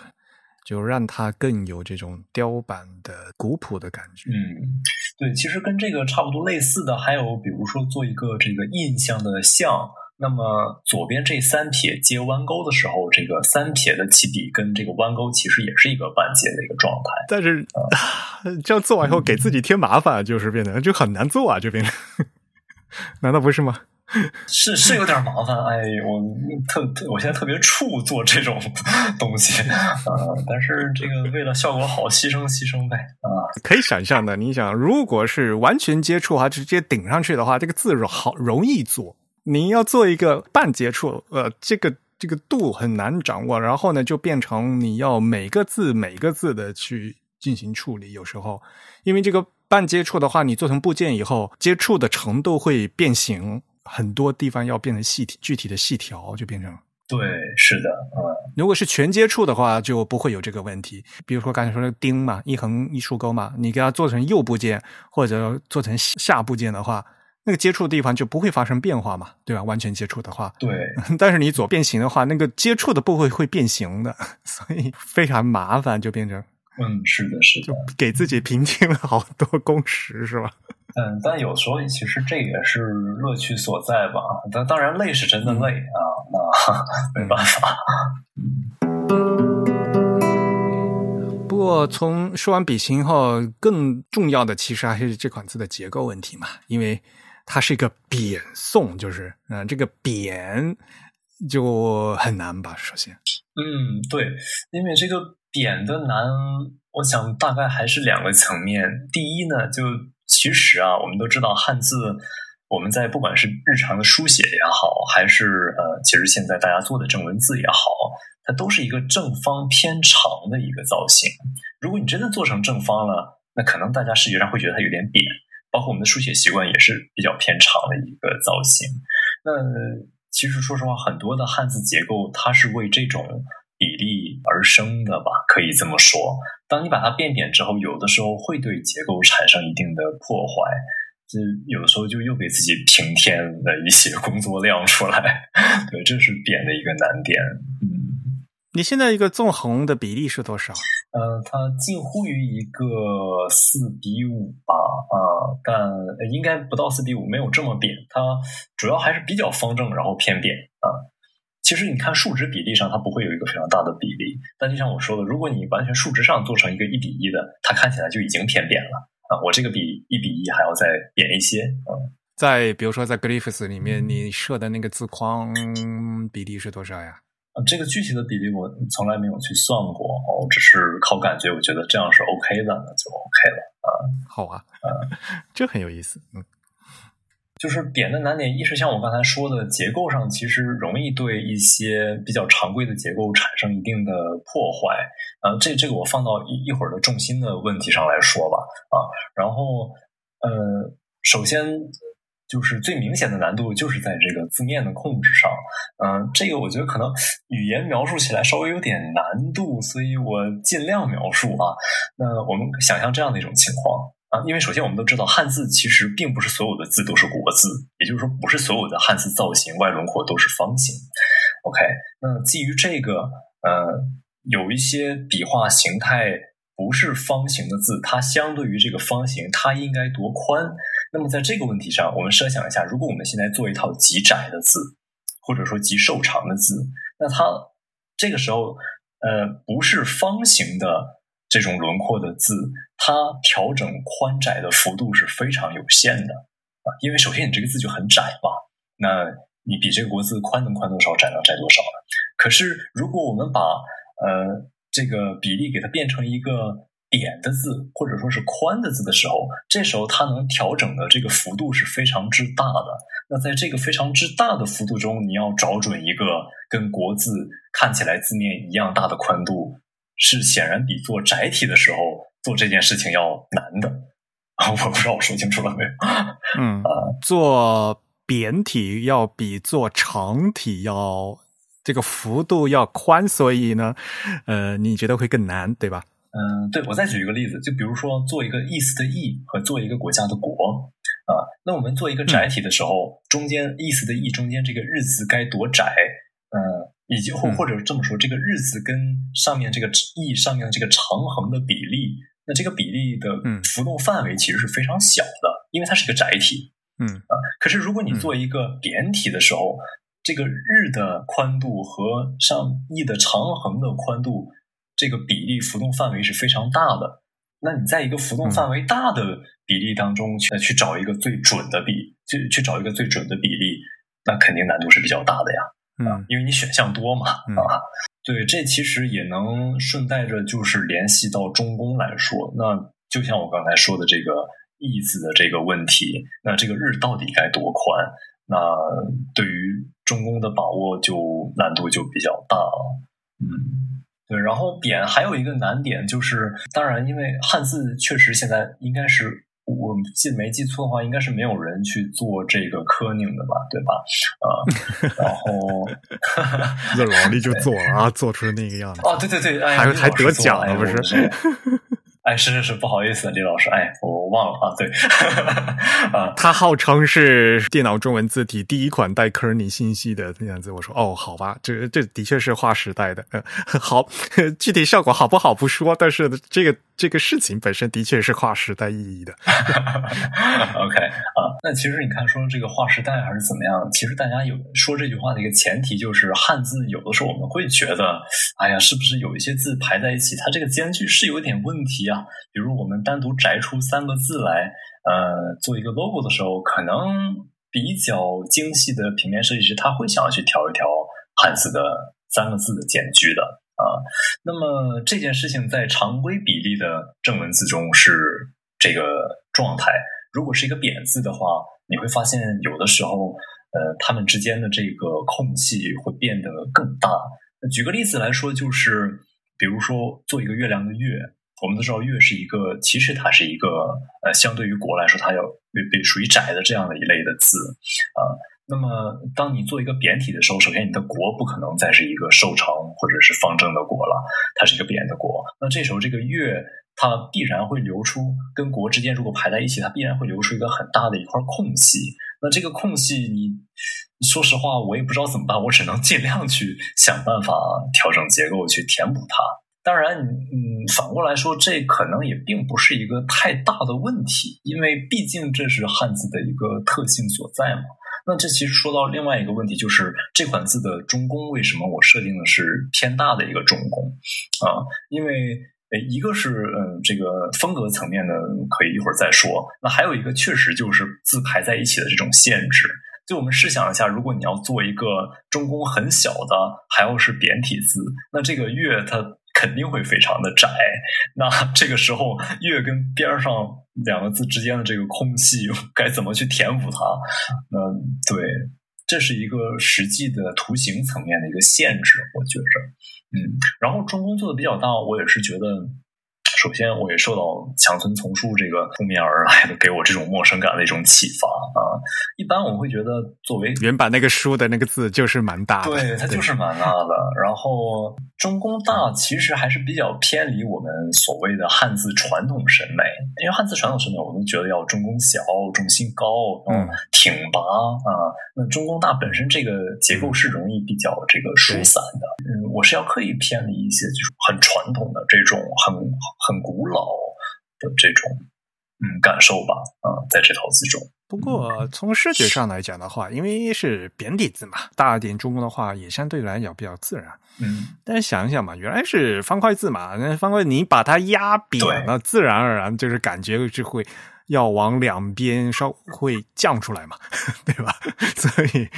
就让它更有这种雕版的古朴的感觉。嗯，对，其实跟这个差不多类似的还有，比如说做一个这个印象的像。那么左边这三撇接弯钩的时候，这个三撇的起笔跟这个弯钩其实也是一个半截的一个状态。但是、嗯、这样做完以后给自己添麻烦，就是变得就很难做啊，这边难道不是吗？是是有点麻烦，哎，我特特，我现在特别怵做这种东西啊、呃，但是这个为了效果好，牺牲牺牲呗啊。可以想象的，你想，如果是完全接触啊，直接顶上去的话，这个字好容易做。你要做一个半接触，呃，这个这个度很难掌握，然后呢，就变成你要每个字每个字的去进行处理。有时候，因为这个半接触的话，你做成部件以后，接触的程度会变形，很多地方要变成细具体的细条，就变成。对，是的，嗯。如果是全接触的话，就不会有这个问题。比如说刚才说那个钉嘛，一横一竖钩嘛，你给它做成右部件或者做成下部件的话。那个接触的地方就不会发生变化嘛，对吧？完全接触的话，对。但是你左变形的话，那个接触的部位会变形的，所以非常麻烦，就变成嗯，是的，是的，就给自己平添了好多工时，是吧？嗯，但有时候其实这也是乐趣所在吧。但当然累是真的累、嗯、啊，那 没办法。嗯。不过从说完笔形后，更重要的其实还是这款字的结构问题嘛，因为它是一个扁宋，就是嗯、这个扁就很难吧？首先，嗯，对，因为这个扁的难，我想大概还是两个层面。第一呢，就其实啊，我们都知道汉字，我们在不管是日常的书写也好，还是呃，其实现在大家做的正文字也好。它都是一个正方偏长的一个造型。如果你真的做成正方了，那可能大家视觉上会觉得它有点扁。包括我们的书写习惯也是比较偏长的一个造型。那其实说实话，很多的汉字结构它是为这种比例而生的吧，可以这么说。当你把它变扁之后，有的时候会对结构产生一定的破坏。就有的时候就又给自己平添了一些工作量出来。对，这是扁的一个难点。嗯。你现在一个纵横的比例是多少？呃，它近乎于一个四比五吧，啊、呃，但应该不到四比五，没有这么扁。它主要还是比较方正，然后偏扁啊、呃。其实你看数值比例上，它不会有一个非常大的比例。但就像我说的，如果你完全数值上做成一个一比一的，它看起来就已经偏扁了啊、呃。我这个比一比一还要再扁一些啊。呃、在比如说在 Glyphs 里面，你设的那个字框比例是多少呀？啊这个具体的比例我从来没有去算过，我只是靠感觉，我觉得这样是 OK 的，那就 OK 了啊。好啊，啊，这很有意思，嗯。就是点的难点，一是像我刚才说的，结构上其实容易对一些比较常规的结构产生一定的破坏。啊，这这个我放到一一会儿的重心的问题上来说吧。啊，然后呃，首先就是最明显的难度就是在这个字面的控制上。嗯，这个我觉得可能语言描述起来稍微有点难度，所以我尽量描述啊。那我们想象这样的一种情况。啊，因为首先我们都知道，汉字其实并不是所有的字都是国字，也就是说，不是所有的汉字造型外轮廓都是方形。OK，那基于这个，呃，有一些笔画形态不是方形的字，它相对于这个方形，它应该多宽？那么在这个问题上，我们设想一下，如果我们现在做一套极窄的字，或者说极瘦长的字，那它这个时候，呃，不是方形的。这种轮廓的字，它调整宽窄的幅度是非常有限的啊，因为首先你这个字就很窄嘛，那你比这个国字宽能宽多少，窄能窄多少呢？可是如果我们把呃这个比例给它变成一个扁的字，或者说是宽的字的时候，这时候它能调整的这个幅度是非常之大的。那在这个非常之大的幅度中，你要找准一个跟国字看起来字面一样大的宽度。是显然比做窄体的时候做这件事情要难的啊！我不知道我说清楚了没有？嗯啊，做扁体要比做长体要这个幅度要宽，所以呢，呃，你觉得会更难，对吧？嗯，对。我再举一个例子，就比如说做一个意思的意和做一个国家的国啊，那我们做一个窄体的时候，中间意思的意中间这个日字该多窄？嗯。以及或或者这么说，这个日字跟上面这个意上面的这个长横的比例，那这个比例的浮动范围其实是非常小的，因为它是一个窄体。嗯啊，可是如果你做一个扁体的时候，这个日的宽度和上意的长横的宽度，这个比例浮动范围是非常大的。那你在一个浮动范围大的比例当中去去找一个最准的比，去去找一个最准的比例，那肯定难度是比较大的呀。嗯，因为你选项多嘛，啊，对，这其实也能顺带着就是联系到中宫来说，那就像我刚才说的这个“义”字的这个问题，那这个日到底该多宽？那对于中宫的把握就难度就比较大了。嗯，对，然后点还有一个难点就是，当然因为汉字确实现在应该是。我记没记错的话，应该是没有人去做这个科宁的吧，对吧？啊，然后这老力就做了啊，做出那个样子。哦，对对对，还还得奖了，不是？哎，是是是，不好意思，李老师，哎，我忘了啊，对，啊，他号称是电脑中文字体第一款带科尼信息的那样子。我说，哦，好吧，这这的确是划时代的。嗯，好，具体效果好不好不说，但是这个这个事情本身的确是划时代意义的。OK 啊，那其实你看，说这个划时代还是怎么样？其实大家有说这句话的一个前提就是汉字，有的时候我们会觉得，哎呀，是不是有一些字排在一起，它这个间距是有点问题啊？比如我们单独摘出三个字来，呃，做一个 logo 的时候，可能比较精细的平面设计师他会想要去调一调汉字的三个字的间距的啊。那么这件事情在常规比例的正文字中是这个状态。如果是一个扁字的话，你会发现有的时候，呃，它们之间的这个空隙会变得更大。举个例子来说，就是比如说做一个月亮的月。我们都知道“月”是一个，其实它是一个呃，相对于“国”来说，它要比属于窄的这样的一类的字啊。那么，当你做一个扁体的时候，首先你的“国”不可能再是一个瘦长或者是方正的“国”了，它是一个扁的“国”。那这时候这个“月”它必然会留出跟“国”之间如果排在一起，它必然会留出一个很大的一块空隙。那这个空隙，你说实话，我也不知道怎么办，我只能尽量去想办法调整结构去填补它。当然，嗯，反过来说，这可能也并不是一个太大的问题，因为毕竟这是汉字的一个特性所在嘛。那这其实说到另外一个问题，就是这款字的中宫为什么我设定的是偏大的一个中宫啊？因为一个是嗯，这个风格层面的，可以一会儿再说。那还有一个，确实就是字排在一起的这种限制。就我们试想一下，如果你要做一个中宫很小的，还要是扁体字，那这个月它。肯定会非常的窄。那 这个时候，月跟边上两个字之间的这个空隙，该怎么去填补它？嗯，对，这是一个实际的图形层面的一个限制，我觉着。嗯，然后中宫做的比较大，我也是觉得。首先，我也受到强村丛书这个扑面而来的给我这种陌生感的一种启发啊。一般我们会觉得，作为原版那个书的那个字就是蛮大的，对，它就是蛮大的。然后中宫大其实还是比较偏离我们所谓的汉字传统审美，因为汉字传统审美，我们觉得要中宫小、重心高、嗯，挺拔啊。那中宫大本身这个结构是容易比较这个疏散的，嗯，我是要刻意偏离一些就是很传统的这种很。很古老的这种嗯感受吧，啊，在这套字中。不过从视觉上来讲的话，因为是扁底字嘛，大一点中宫的话也相对来讲比较自然。嗯，但是想一想嘛，原来是方块字嘛，那方块你把它压扁了，自然而然就是感觉就会。要往两边稍会降出来嘛，对吧？所以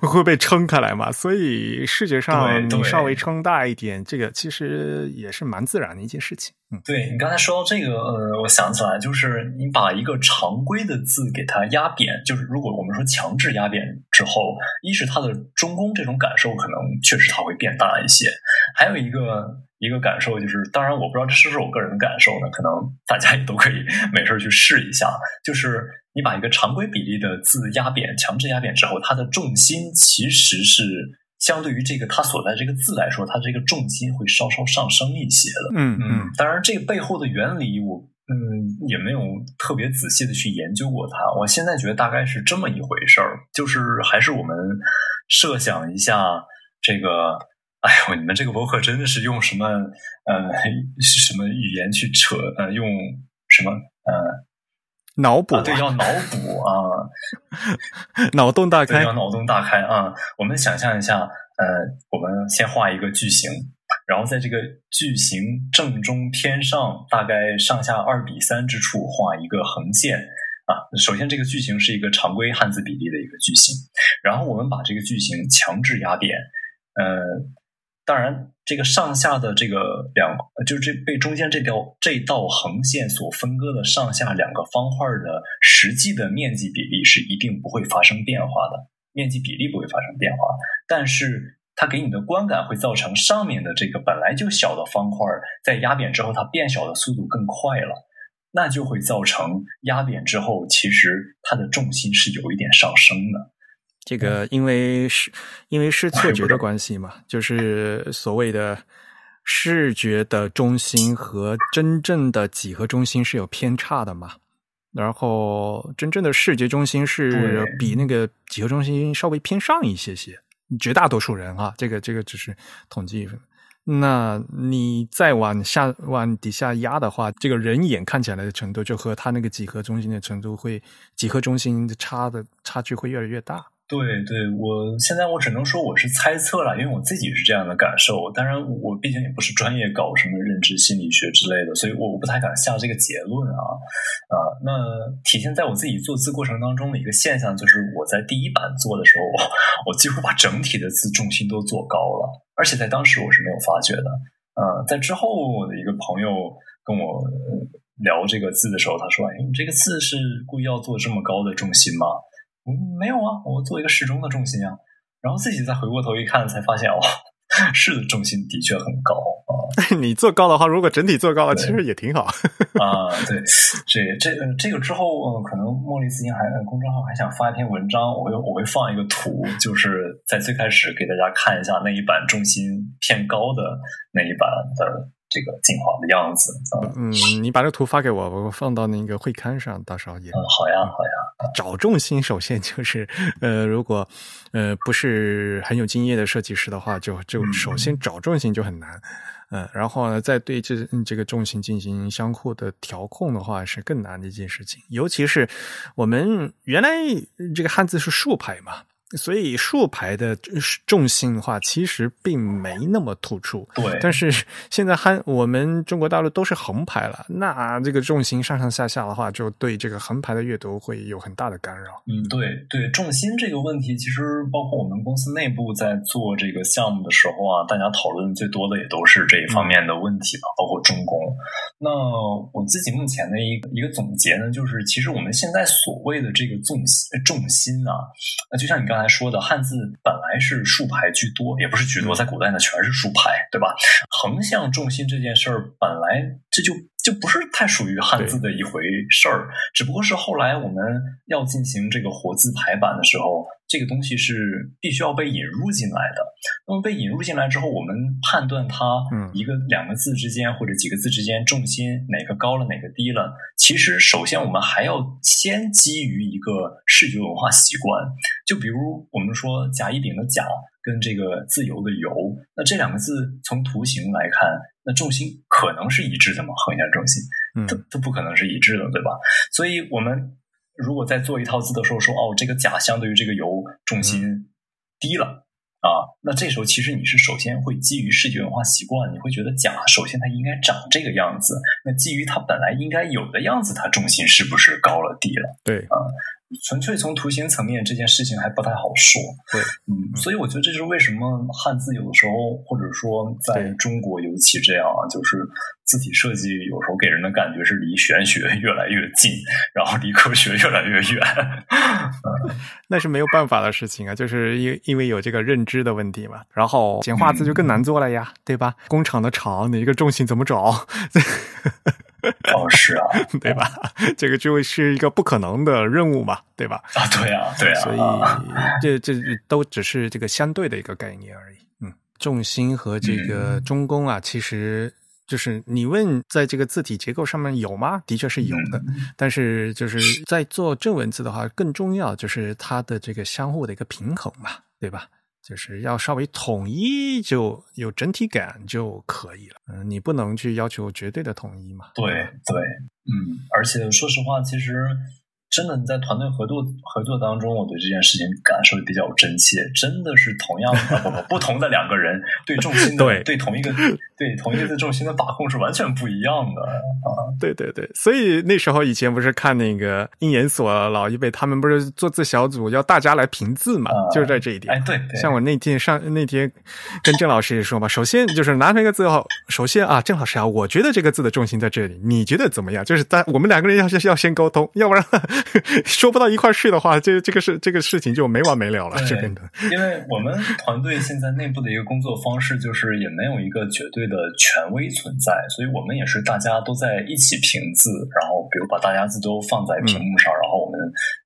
会被撑开来嘛。所以视觉上你稍微撑大一点，这个其实也是蛮自然的一件事情。对你刚才说到这个，呃，我想起来，就是你把一个常规的字给它压扁，就是如果我们说强制压扁之后，一是它的中宫这种感受可能确实它会变大一些，还有一个。一个感受就是，当然我不知道这是不是我个人的感受呢？可能大家也都可以没事去试一下。就是你把一个常规比例的字压扁，强制压扁之后，它的重心其实是相对于这个它所在这个字来说，它这个重心会稍稍上升一些的。嗯嗯。当然，这个背后的原理我嗯也没有特别仔细的去研究过它。我现在觉得大概是这么一回事儿，就是还是我们设想一下这个。哎呦，你们这个博客真的是用什么呃 什么语言去扯呃用什么呃脑补对要脑补啊，脑洞大开要脑洞大开啊！我们想象一下，呃，我们先画一个矩形，然后在这个矩形正中偏上大概上下二比三之处画一个横线啊。首先，这个矩形是一个常规汉字比例的一个矩形，然后我们把这个矩形强制压扁，呃。当然，这个上下的这个两，就是这被中间这条这道横线所分割的上下两个方块的实际的面积比例是一定不会发生变化的，面积比例不会发生变化，但是它给你的观感会造成上面的这个本来就小的方块在压扁之后它变小的速度更快了，那就会造成压扁之后其实它的重心是有一点上升的。这个因为是，因为是错觉的关系嘛，就是所谓的视觉的中心和真正的几何中心是有偏差的嘛。然后真正的视觉中心是比那个几何中心稍微偏上一些些，绝大多数人啊，这个这个只是统计。那你再往下往底下压的话，这个人眼看起来的程度就和他那个几何中心的程度会几何中心的差的差距会越来越大。对对，我现在我只能说我是猜测了，因为我自己是这样的感受。当然，我毕竟也不是专业搞什么认知心理学之类的，所以我我不太敢下这个结论啊啊。那体现在我自己做字过程当中的一个现象，就是我在第一版做的时候，我几乎把整体的字重心都做高了，而且在当时我是没有发觉的。嗯，在之后我的一个朋友跟我聊这个字的时候，他说：“哎，你这个字是故意要做这么高的重心吗？”嗯，没有啊，我做一个适中的重心啊，然后自己再回过头一看，才发现哦，是的，重心的确很高啊。你做高的话，如果整体做高了，其实也挺好啊。对，这这这个之后，呃，可能茉莉自己还公众号还想发一篇文章，我会我会放一个图，就是在最开始给大家看一下那一版重心偏高的那一版的。这个进化的样子，嗯，你把这个图发给我，我放到那个会刊上，到时候也嗯，好呀，好呀。找重心，首先就是，呃，如果呃不是很有经验的设计师的话，就就首先找重心就很难，嗯，然后呢，再对这这个重心进行相互的调控的话，是更难的一件事情。尤其是我们原来这个汉字是竖排嘛，所以竖排的重心的话，其实并没那么突出。对，但是现在汉我们中国大陆都是横排了，那这个重心上上下下的话，就对这个横排的阅读会有很大的干扰。嗯，对对，重心这个问题，其实包括我们公司内部在做这个项目的时候啊，大家讨论最多的也都是这一方面的问题吧，包括重工。那我自己目前的一一个总结呢，就是其实我们现在所谓的这个重心重心啊，那就像你刚。刚才说的汉字本来是竖排居多，也不是居多，在古代呢全是竖排，对吧？横向重心这件事儿，本来这就就不是太属于汉字的一回事儿，只不过是后来我们要进行这个活字排版的时候。这个东西是必须要被引入进来的。那么被引入进来之后，我们判断它一个两个字之间或者几个字之间重心哪个高了哪个低了，其实首先我们还要先基于一个视觉文化习惯。就比如我们说甲乙丙的甲跟这个自由的由，那这两个字从图形来看，那重心可能是一致的吗？横向重心，嗯，它它不可能是一致的，对吧？所以我们。如果在做一套字的时候说哦，这个甲相对于这个油重心低了啊，那这时候其实你是首先会基于视觉文化习惯，你会觉得甲首先它应该长这个样子，那基于它本来应该有的样子，它重心是不是高了低了？对啊，纯粹从图形层面这件事情还不太好说。对，嗯，所以我觉得这是为什么汉字有的时候或者说在中国尤其这样啊，就是。字体设计有时候给人的感觉是离玄学越来越近，然后离科学越来越远。那是没有办法的事情啊，就是因因为有这个认知的问题嘛。然后简化字就更难做了呀，对吧？工厂的厂，你一个重心怎么找？哦，是啊，对吧？这个就是一个不可能的任务嘛，对吧？啊，对啊，对啊。所以这这都只是这个相对的一个概念而已。嗯，重心和这个中宫啊，其实。就是你问在这个字体结构上面有吗？的确是有的，但是就是在做正文字的话，更重要就是它的这个相互的一个平衡嘛，对吧？就是要稍微统一，就有整体感就可以了。嗯，你不能去要求绝对的统一嘛。对对，嗯，而且说实话，其实。真的，你在团队合作合作当中，我对这件事情感受比较真切。真的是同样的不不不同的两个人对重心的对对同一个对同一个字重心的把控是完全不一样的啊！对对对，所以那时候以前不是看那个鹰研所老一辈，他们不是做字小组要大家来评字嘛？就是在这一点。哎，对，像我那天上那天跟郑老师也说嘛，首先就是拿出一个字后，首先啊，郑老师啊，我觉得这个字的重心在这里，你觉得怎么样？就是在我们两个人要要先沟通，要不然。说不到一块去的话，这这个事这个事情就没完没了了。这边的，因为我们团队现在内部的一个工作方式，就是也没有一个绝对的权威存在，所以我们也是大家都在一起评字，然后比如把大家字都放在屏幕上，然后我们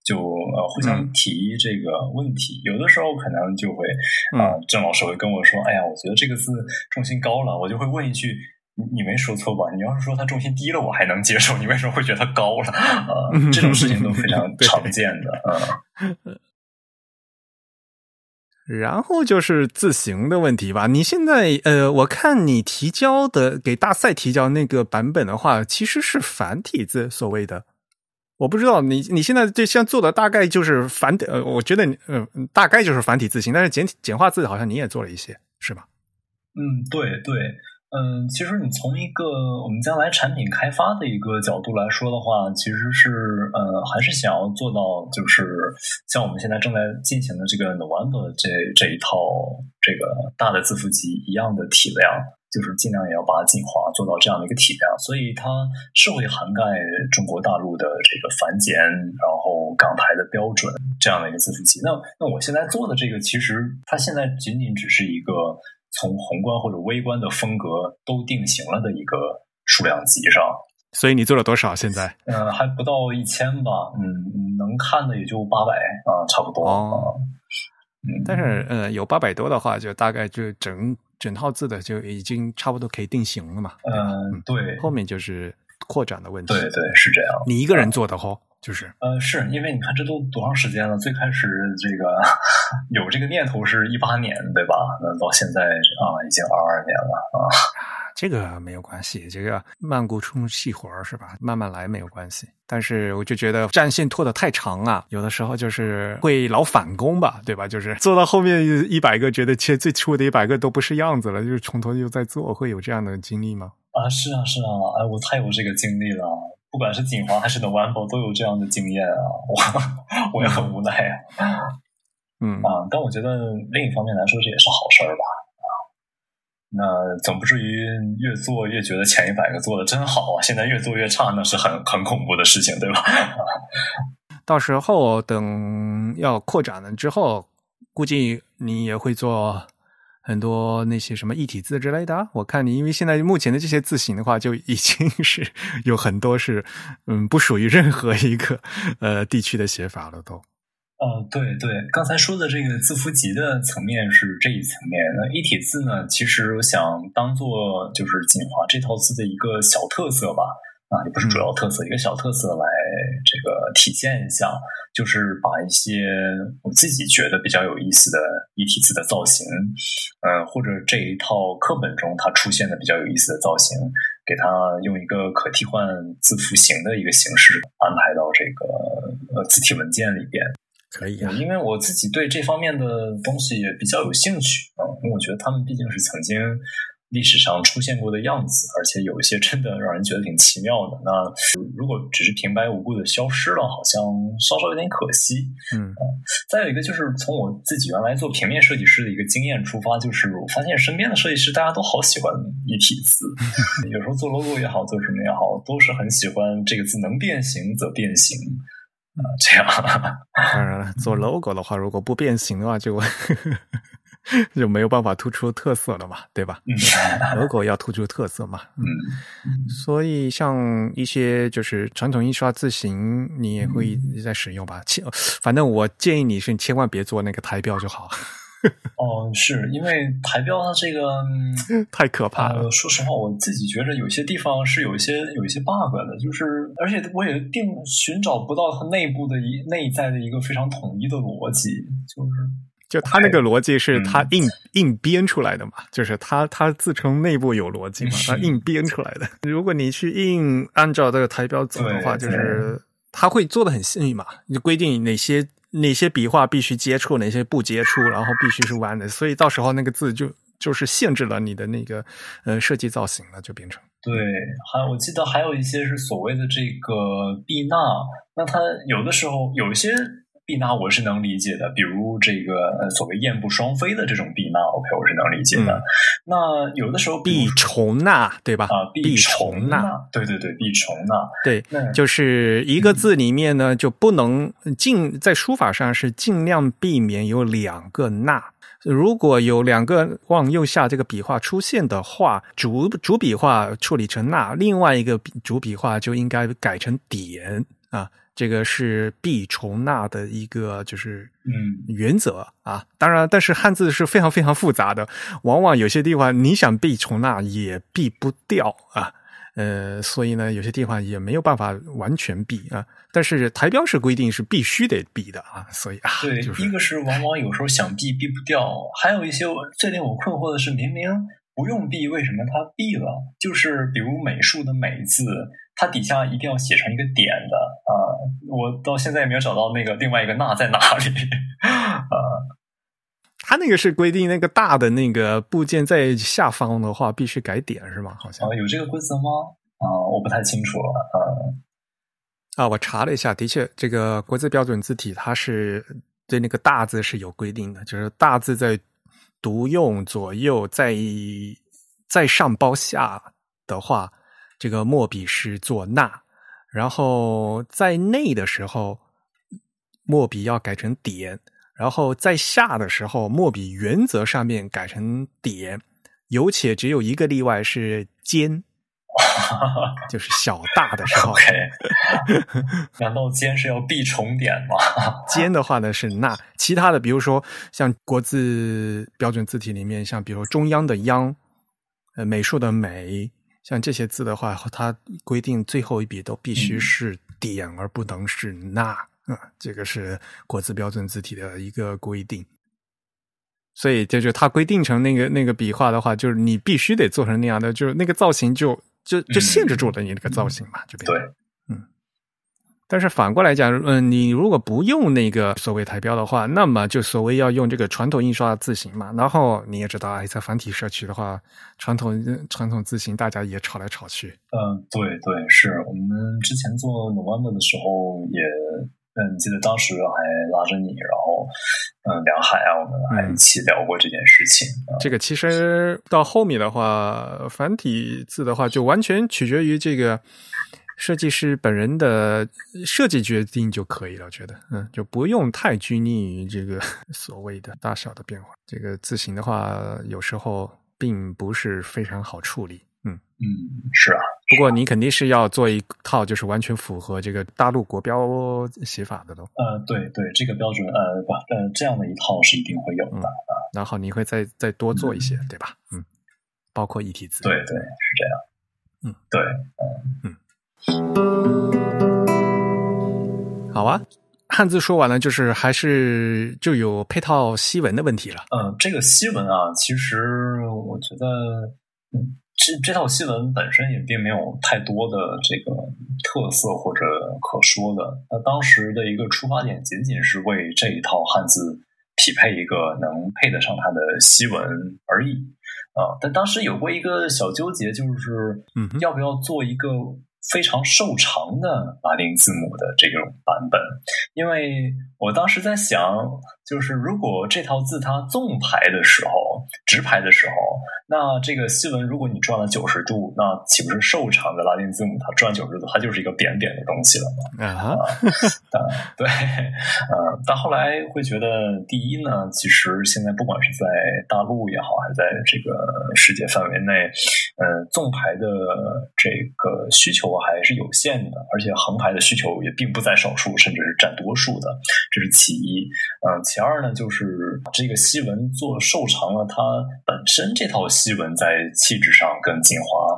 就呃互相提这个问题。有的时候可能就会啊，郑老师会跟我说：“哎呀，我觉得这个字重心高了。”我就会问一句。你没说错吧？你要是说它重心低了，我还能接受。你为什么会觉得它高了？啊，这种事情都非常 常见的啊。然后就是字形的问题吧。你现在呃，我看你提交的给大赛提交那个版本的话，其实是繁体字，所谓的。我不知道你你现在这像做的大概就是繁呃，我觉得嗯，大概就是繁体字形，但是简简化字好像你也做了一些，是吧？嗯，对对。嗯，其实你从一个我们将来产品开发的一个角度来说的话，其实是呃，还是想要做到，就是像我们现在正在进行的这个 November 这这一套这个大的字符集一样的体量，就是尽量也要把它进化做到这样的一个体量。所以它是会涵盖中国大陆的这个繁简，然后港台的标准这样的一个字符集。那那我现在做的这个，其实它现在仅仅只是一个。从宏观或者微观的风格都定型了的一个数量级上，所以你做了多少？现在？嗯，还不到一千吧。嗯，能看的也就八百啊，差不多。哦，嗯，但是呃，有八百多的话，就大概就整整套字的就已经差不多可以定型了嘛。嗯，对。后面就是扩展的问题。对对，是这样。你一个人做的哈？就是，呃，是因为你看这都多长时间了？最开始这个 有这个念头是一八年，对吧？那到现在啊，已经二二年了啊。这个没有关系，这个慢工出细活儿是吧？慢慢来没有关系。但是我就觉得战线拖得太长啊，有的时候就是会老返工吧，对吧？就是做到后面一百个，觉得其实最初的一百个都不是样子了，就是从头又在做，会有这样的经历吗？啊，是啊，是啊，哎，我太有这个经历了，不管是锦华还是 The One 都有这样的经验啊，我我也很无奈啊。嗯啊，但我觉得另一方面来说，这也是好事儿吧。啊，那总不至于越做越觉得前一百个做的真好啊，现在越做越差，那是很很恐怖的事情，对吧？到时候等要扩展了之后，估计你也会做很多那些什么异体字之类的。我看你，因为现在目前的这些字形的话，就已经 是有很多是嗯不属于任何一个呃地区的写法了，都。哦，对对，刚才说的这个字符集的层面是这一层面。那一体字呢，其实我想当做就是锦华这套字的一个小特色吧，啊，也不是主要特色，一个小特色来这个体现一下，就是把一些我自己觉得比较有意思的一体字的造型，嗯，或者这一套课本中它出现的比较有意思的造型，给它用一个可替换字符形的一个形式安排到这个呃字体文件里边。可以啊，因为我自己对这方面的东西也比较有兴趣啊，因为我觉得他们毕竟是曾经历史上出现过的样子，而且有一些真的让人觉得挺奇妙的。那如果只是平白无故的消失了，好像稍稍有点可惜。嗯，再有一个就是从我自己原来做平面设计师的一个经验出发，就是我发现身边的设计师大家都好喜欢一体字，有时候做 logo 也好，做什么也好，都是很喜欢这个字能变形则变形。啊，这样。当然了，做 logo 的话，如果不变形的话，就就 没有办法突出特色了嘛，对吧？嗯，logo 要突出特色嘛。嗯，所以像一些就是传统印刷字型，你也会在使用吧？千，反正我建议你是千万别做那个台标就好。哦，是因为台标它这个太可怕了。说实话，我自己觉得有些地方是有一些有一些 bug 的，就是而且我也并寻找不到它内部的一内在的一个非常统一的逻辑，就是就他那个逻辑是他硬硬编出来的嘛，就是他他自称内部有逻辑嘛，他硬编出来的。如果你去硬按照这个台标走的话，就是他会做的很细嘛，你规定哪些。哪些笔画必须接触，哪些不接触，然后必须是弯的，所以到时候那个字就就是限制了你的那个呃设计造型了，就变成对。还我记得还有一些是所谓的这个避纳，那它有的时候有一些。避捺我是能理解的，比如这个所谓燕不双飞的这种避捺，OK，我是能理解的。那有的时候避重捺，对吧？啊，避重捺，对对对，避重捺，对，就是一个字里面呢，就不能尽在书法上是尽量避免有两个捺。如果有两个往右下这个笔画出现的话，主主笔画处理成捺，另外一个主笔画就应该改成点啊。这个是避重纳的一个就是嗯。原则啊，当然，但是汉字是非常非常复杂的，往往有些地方你想避重纳也避不掉啊，呃，所以呢，有些地方也没有办法完全避啊。但是台标是规定是必须得避的啊，所以啊，对，就是一个是往往有时候想避避不掉，还有一些最令我困惑的是，明明不用避，为什么它避了？就是比如美术的“美”字。它底下一定要写成一个点的啊！我到现在也没有找到那个另外一个“捺”在哪里啊。它那个是规定那个大的那个部件在下方的话必须改点是吗？好像啊，有这个规则吗？啊，我不太清楚了啊。啊，我查了一下，的确，这个国字标准字体它是对那个大字是有规定的，就是大字在独用左右在在上包下的话。这个墨笔是做捺，然后在内的时候，墨笔要改成点，然后在下的时候，墨笔原则上面改成点，有且只有一个例外是尖，就是小大的时候。OK，难道尖是要避重点吗？尖的话呢是捺，其他的比如说像国字标准字体里面，像比如中央的央，呃，美术的美。像这些字的话，它规定最后一笔都必须是点，而不能是捺。嗯，这个是国字标准字体的一个规定。所以就是它规定成那个那个笔画的话，就是你必须得做成那样的，就是那个造型就就就限制住了你那个造型嘛，就变对，嗯。但是反过来讲，嗯，你如果不用那个所谓台标的话，那么就所谓要用这个传统印刷字型嘛。然后你也知道，哎，在繁体社区的话，传统传统字型大家也吵来吵去。嗯，对对，是我们之前做 November 的时候也。嗯，记得当时还拉着你，然后嗯，梁海啊，我们还一起聊过这件事情。这个其实到后面的话，繁体字的话，就完全取决于这个设计师本人的设计决定就可以了。我觉得，嗯，就不用太拘泥于这个 所谓的大小的变化。这个字形的话，有时候并不是非常好处理。嗯嗯，是啊。不过你肯定是要做一套，就是完全符合这个大陆国标写法的喽。呃，对对，这个标准，呃不，呃这样的一套是一定会有的啊。然后你会再再多做一些，对吧？嗯，包括一体字。对对，是这样。嗯，对，嗯嗯。好啊，汉字说完了，就是还是就有配套西文的问题了。嗯，这个西文啊，其实我觉得，嗯。这这套新闻本身也并没有太多的这个特色或者可说的。那当时的一个出发点仅仅是为这一套汉字匹配一个能配得上它的西文而已啊。但当时有过一个小纠结，就是要不要做一个非常瘦长的拉丁字母的这种版本？因为我当时在想，就是如果这套字它纵排的时候，直排的时候。那这个西文，如果你转了九十度，那岂不是瘦长的拉丁字母？它转九十度，它就是一个扁扁的东西了吗？啊，对，呃，但后来会觉得，第一呢，其实现在不管是在大陆也好，还是在这个世界范围内，呃，纵排的这个需求还是有限的，而且横排的需求也并不在少数，甚至是占多数的，这是其一。嗯，其二呢，就是这个西文做瘦长了，它本身这套。西文在气质上跟锦华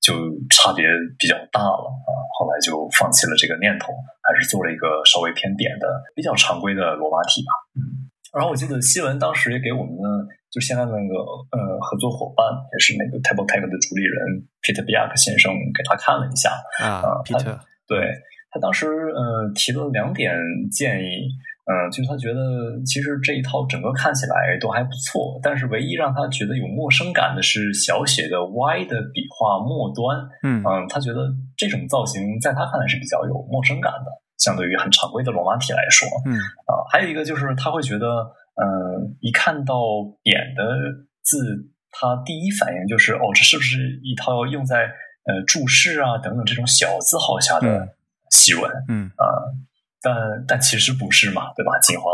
就差别比较大了啊，后来就放弃了这个念头，还是做了一个稍微偏扁的、比较常规的罗马体吧。嗯，然后我记得西文当时也给我们的，就现在的那个呃合作伙伴，也是那个 Table Tech 的主理人 Peter Biak 先生，给他看了一下啊，Peter，对他当时呃提了两点建议。嗯，就是他觉得其实这一套整个看起来都还不错，但是唯一让他觉得有陌生感的是小写的 Y 的笔画末端。嗯嗯，他觉得这种造型在他看来是比较有陌生感的，相对于很常规的罗马体来说。嗯啊，还有一个就是他会觉得，嗯，一看到扁的字，他第一反应就是哦，这是不是一套用在呃注释啊等等这种小字号下的西文？嗯啊。但但其实不是嘛，对吧？锦华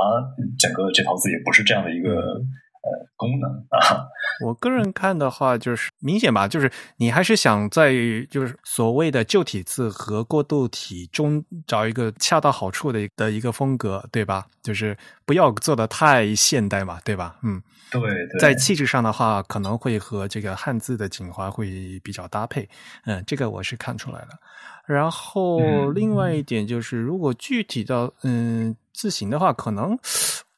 整个这套字也不是这样的一个呃功能啊。我个人看的话，就是明显吧，就是你还是想在就是所谓的旧体字和过渡体中找一个恰到好处的的一个风格，对吧？就是不要做的太现代嘛，对吧？嗯，对。在气质上的话，可能会和这个汉字的锦华会比较搭配。嗯，这个我是看出来了。然后另外一点就是，如果具体到嗯字形的话，可能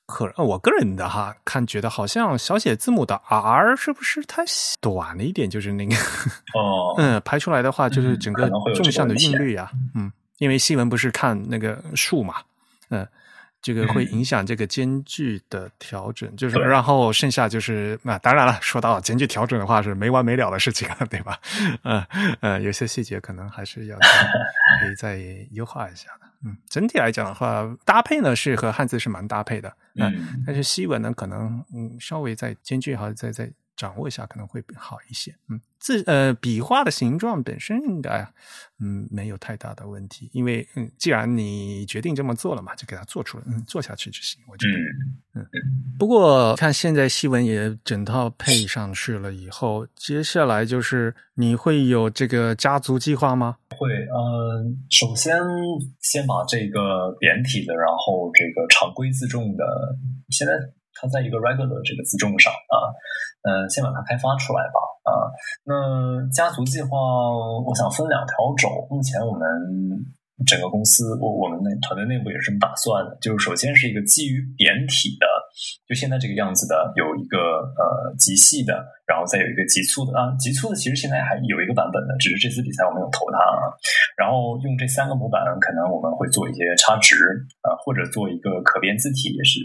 可我个人的哈看觉得好像小写字母的 R 是不是太短了一点？就是那个哦，嗯，排出来的话就是整个纵向的韵律啊，嗯，因为西文不是看那个数嘛，嗯。这个会影响这个间距的调整，就是然后剩下就是那当然了，说到间距调整的话是没完没了的事情了，对吧？嗯呃，有些细节可能还是要 可以再优化一下的。嗯，整体来讲的话，搭配呢是和汉字是蛮搭配的，嗯，但是西文呢可能嗯稍微在间距还再再。掌握一下可能会好一些，嗯，字呃笔画的形状本身应该嗯没有太大的问题，因为嗯既然你决定这么做了嘛，就给它做出来，嗯做下去就行，我觉得，嗯，不过看现在西文也整套配上去了以后，接下来就是你会有这个家族计划吗？会，嗯，首先先把这个扁体的，然后这个常规自重的，现在。它在一个 regular 这个自重上啊，嗯，先把它开发出来吧啊。那家族计划，我想分两条轴。目前我们整个公司，我我们那团队内部也是这么打算的，就是首先是一个基于扁体的就现在这个样子的，有一个呃极细的，然后再有一个极粗的啊，极粗的其实现在还有一个版本的，只是这次比赛我没有投它啊。然后用这三个模板，可能我们会做一些插值啊，或者做一个可变字体，也是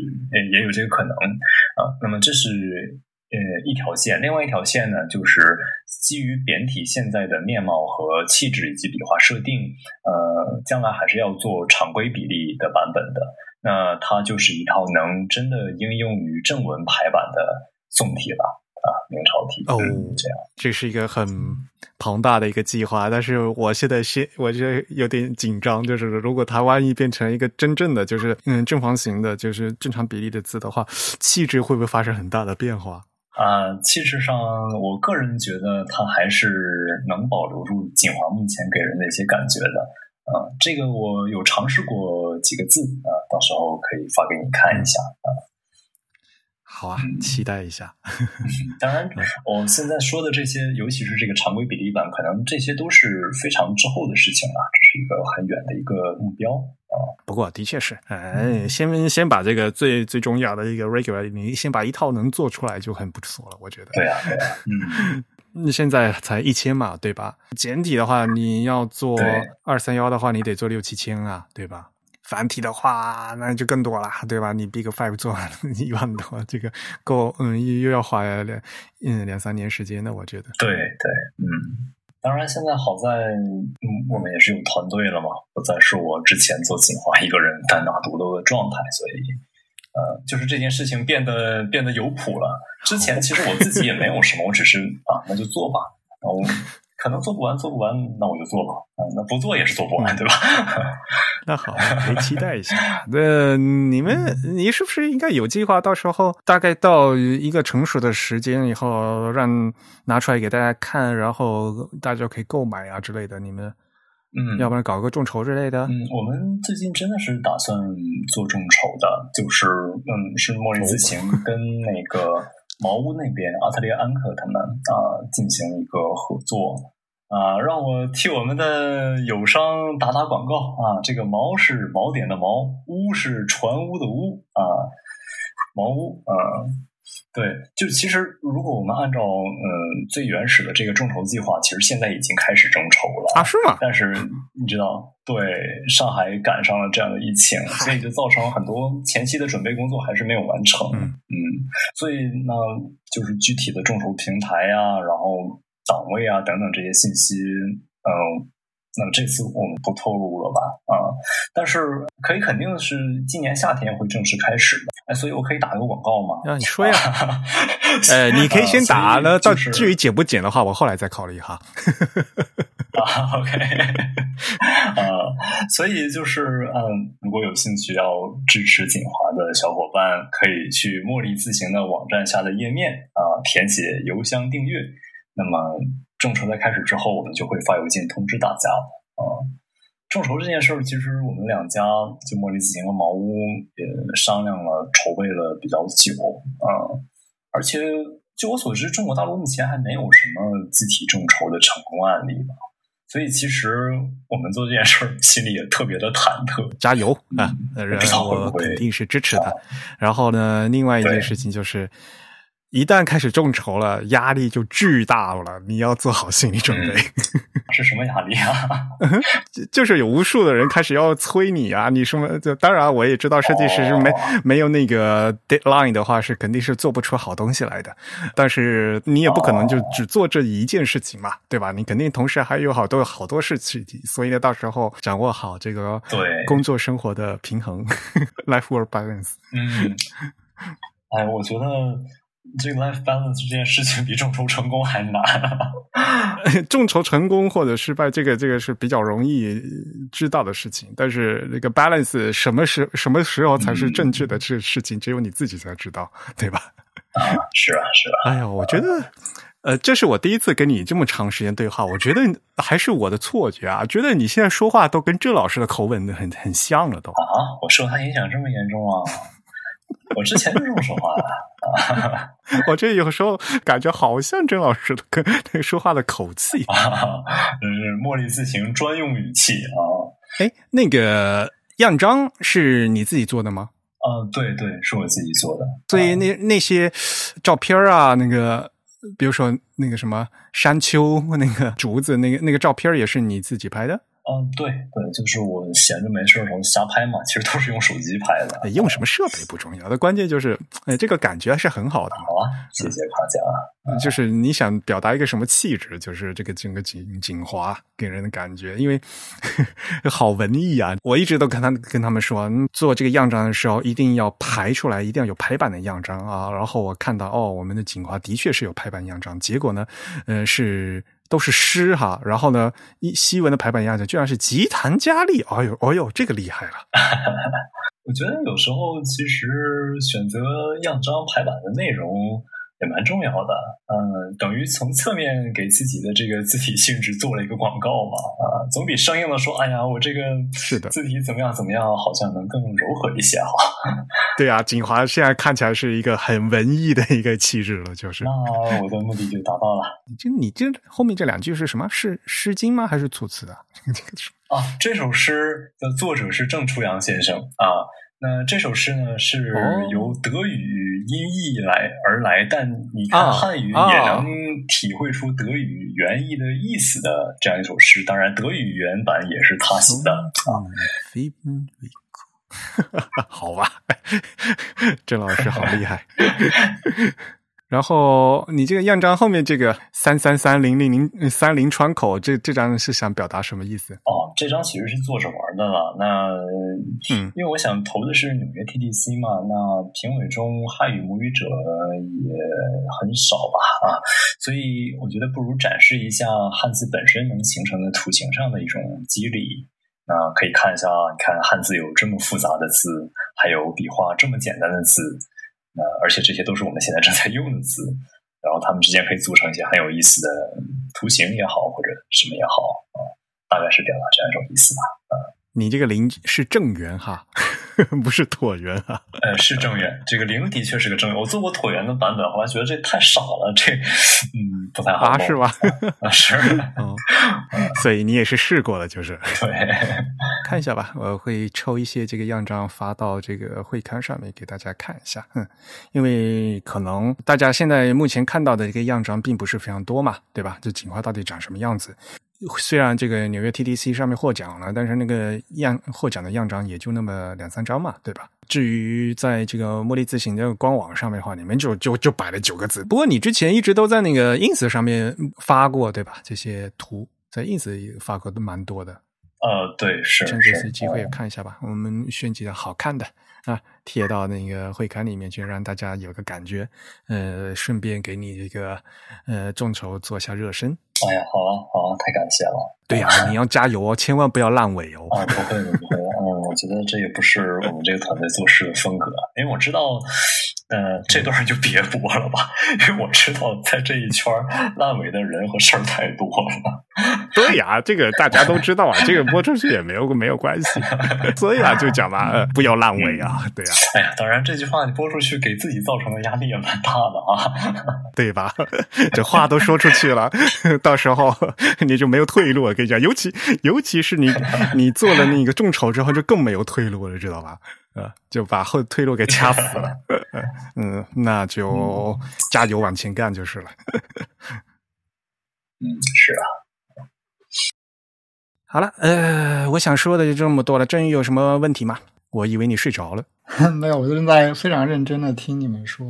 也有这个可能啊。那么这是。呃，一条线，另外一条线呢，就是基于扁体现在的面貌和气质以及笔画设定，呃，将来还是要做常规比例的版本的。那它就是一套能真的应用于正文排版的宋体了啊，明朝体哦，这样，这是一个很庞大的一个计划。但是我现在先，我觉得有点紧张，就是如果它万一变成一个真正的，就是嗯正方形的，就是正常比例的字的话，气质会不会发生很大的变化？啊，气质上，我个人觉得它还是能保留住锦华目前给人的一些感觉的。啊，这个我有尝试过几个字啊，到时候可以发给你看一下啊。好啊，期待一下。当然，我现在说的这些，尤其是这个常规比例版，可能这些都是非常之后的事情了，这是一个很远的一个目标啊。不过的确是，哎，先先把这个最最重要的一个 regular，你先把一套能做出来就很不错了，我觉得。对啊，对啊，嗯，你现在才一千嘛，对吧？简体的话，你要做二三幺的话，你得做六七千啊，对吧？繁体的话，那就更多了，对吧？你 Big Five 做 一万多，这个够，嗯，又又要花两嗯两三年时间的，我觉得。对对，嗯。当然，现在好在，嗯，我们也是有团队了嘛，不再是我之前做锦华一个人单打独斗的状态，所以，呃，就是这件事情变得变得有谱了。之前其实我自己也没有什么，我只是啊，那就做吧，然后。可能做不完，做不完，那我就做吧。啊，那不做也是做不完，对吧？那好，可以期待一下。那你们，你是不是应该有计划？到时候大概到一个成熟的时间以后，让拿出来给大家看，然后大家可以购买啊之类的。你们，嗯，要不然搞个众筹之类的。嗯，我们最近真的是打算做众筹的，就是嗯，是茉莉自行跟那个茅屋那边阿特利安克他们啊进行一个合作。啊，让我替我们的友商打打广告啊！这个“茅”是锚点的“锚”，“屋”是船屋的“屋”啊，茅屋啊。对，就其实如果我们按照嗯最原始的这个众筹计划，其实现在已经开始众筹了啊？是吗？但是你知道，对上海赶上了这样的疫情，所以就造成很多前期的准备工作还是没有完成。嗯，所以那就是具体的众筹平台呀，然后。档位啊，等等这些信息，嗯，那么这次我们不透露了吧？啊，但是可以肯定的是，今年夏天会正式开始的。哎，所以我可以打个广告吗？啊，你说呀，呃，你可以先打 了，到至于减不减的话，我后来再考虑哈。啊，OK，啊，所以就是，嗯，如果有兴趣要支持锦华的小伙伴，可以去茉莉自行的网站下的页面啊，填写邮箱订阅。那么众筹在开始之后，我们就会发邮件通知大家啊。众筹这件事儿，其实我们两家就莫莉自行和茅屋也商量了、筹备了比较久啊。而且据我所知，中国大陆目前还没有什么集体众筹的成功案例吧。所以其实我们做这件事儿，心里也特别的忐忑。加油啊！我肯定是支持的。然后呢，另外一件事情就是。一旦开始众筹了，压力就巨大了。你要做好心理准备。是什么压力啊？就是有无数的人开始要催你啊！你什么？就当然，我也知道设计师是没没有那个 deadline 的话，是肯定是做不出好东西来的。但是你也不可能就只做这一件事情嘛，对吧？你肯定同时还有好多好多事情。所以呢，到时候掌握好这个对工作生活的平衡，life work balance。嗯，哎，我觉得。这个 life balance 这件事情比众筹成功还难。众筹成功或者失败，这个这个是比较容易知道的事情。但是那个 balance 什么时什么时候才是正确的这事情，只有你自己才知道，对吧？啊，是啊，是啊。哎呀，我觉得，呃，这是我第一次跟你这么长时间对话，我觉得还是我的错觉啊，觉得你现在说话都跟郑老师的口吻很很像了，都啊，我受他影响这么严重啊。我之前就这么说话的，我这有时候感觉好像郑老师的跟那个说话的口气，是茉莉自行专用语气啊。哎，那个样章是你自己做的吗？啊，对对，是我自己做的。所以那那些照片啊，那个比如说那个什么山丘、那个竹子、那个那个照片，也是你自己拍的？嗯，对对，就是我闲着没事的时候瞎拍嘛，其实都是用手机拍的。哎用什么设备不重要，的关键就是，哎，这个感觉还是很好的。好啊，谢谢夸奖啊。就是你想表达一个什么气质，就是这个整个景景华给人的感觉，因为 好文艺啊。我一直都跟他跟他们说，做这个样张的时候一定要排出来，一定要有排版的样张啊。然后我看到哦，我们的景华的确是有排版样张，结果呢，呃，是。都是诗哈，然后呢，一西文的排版样子居然是吉檀佳丽，哎呦，哎呦，这个厉害了！我觉得有时候其实选择样张排版的内容。也蛮重要的，嗯，等于从侧面给自己的这个字体性质做了一个广告嘛，啊，总比生硬的说，哎呀，我这个是的字体怎么样怎么样，好像能更柔和一些哈。对啊，锦华现在看起来是一个很文艺的一个气质了，就是。那我的目的就达到了。就你这后面这两句是什么？是《诗经》吗？还是楚辞啊？啊，这首诗的作者是郑初阳先生啊。那这首诗呢，是由德语音译来而来，但你看汉语也能体会出德语原意的意思的这样一首诗。当然，德语原版也是他写的啊。好吧，郑老师好厉害。然后你这个样章后面这个三三三零零零三零窗口，这这张是想表达什么意思？哦，这张其实是做着玩的了。那嗯，因为我想投的是纽约 TDC 嘛，那评委中汉语母语者也很少吧啊，所以我觉得不如展示一下汉字本身能形成的图形上的一种机理。那可以看一下，你看汉字有这么复杂的字，还有笔画这么简单的字。那而且这些都是我们现在正在用的字，然后它们之间可以组成一些很有意思的图形也好，或者什么也好啊，大概是表达这样一种意思吧。啊，你这个零是正圆哈，不是椭圆啊？呃，是正圆，这个零的确是个正圆。我做过椭圆的版本，后来觉得这太傻了，这嗯不太好啊，是吧？啊是，嗯，所以你也是试过了，就是对。看一下吧，我会抽一些这个样张发到这个会刊上面给大家看一下。嗯，因为可能大家现在目前看到的这个样张并不是非常多嘛，对吧？这锦花到底长什么样子？虽然这个纽约 TDC 上面获奖了，但是那个样获奖的样章也就那么两三张嘛，对吧？至于在这个茉莉自行的官网上面的话，里面就就就摆了九个字。不过你之前一直都在那个 ins 上面发过，对吧？这些图在 ins 发过都蛮多的。呃，对，是趁这次机会看一下吧。我们选几个好看的啊，贴到那个会刊里面去，让大家有个感觉。呃，顺便给你这个呃众筹做下热身。哎呀，好啊，好啊，太感谢了。对呀，你要加油哦，千万不要烂尾哦。啊，不会的，不会的。嗯，我觉得这也不是我们这个团队做事的风格，因为我知道。呃，这段就别播了吧，因为我知道在这一圈烂尾的人和事儿太多了。对呀，这个大家都知道啊，这个播出去也没有没有关系。所以啊，就讲嘛，不要烂尾啊，对呀。哎呀，当然这句话你播出去，给自己造成的压力也蛮大的啊，对吧？这话都说出去了，到时候你就没有退路。我跟你讲，尤其尤其是你你做了那个众筹之后，就更没有退路了，知道吧？呃，就把后退路给掐死了。嗯，那就加油往前干就是了。嗯，是啊。好了，呃，我想说的就这么多了。郑宇有什么问题吗？我以为你睡着了。没有，我正在非常认真的听你们说。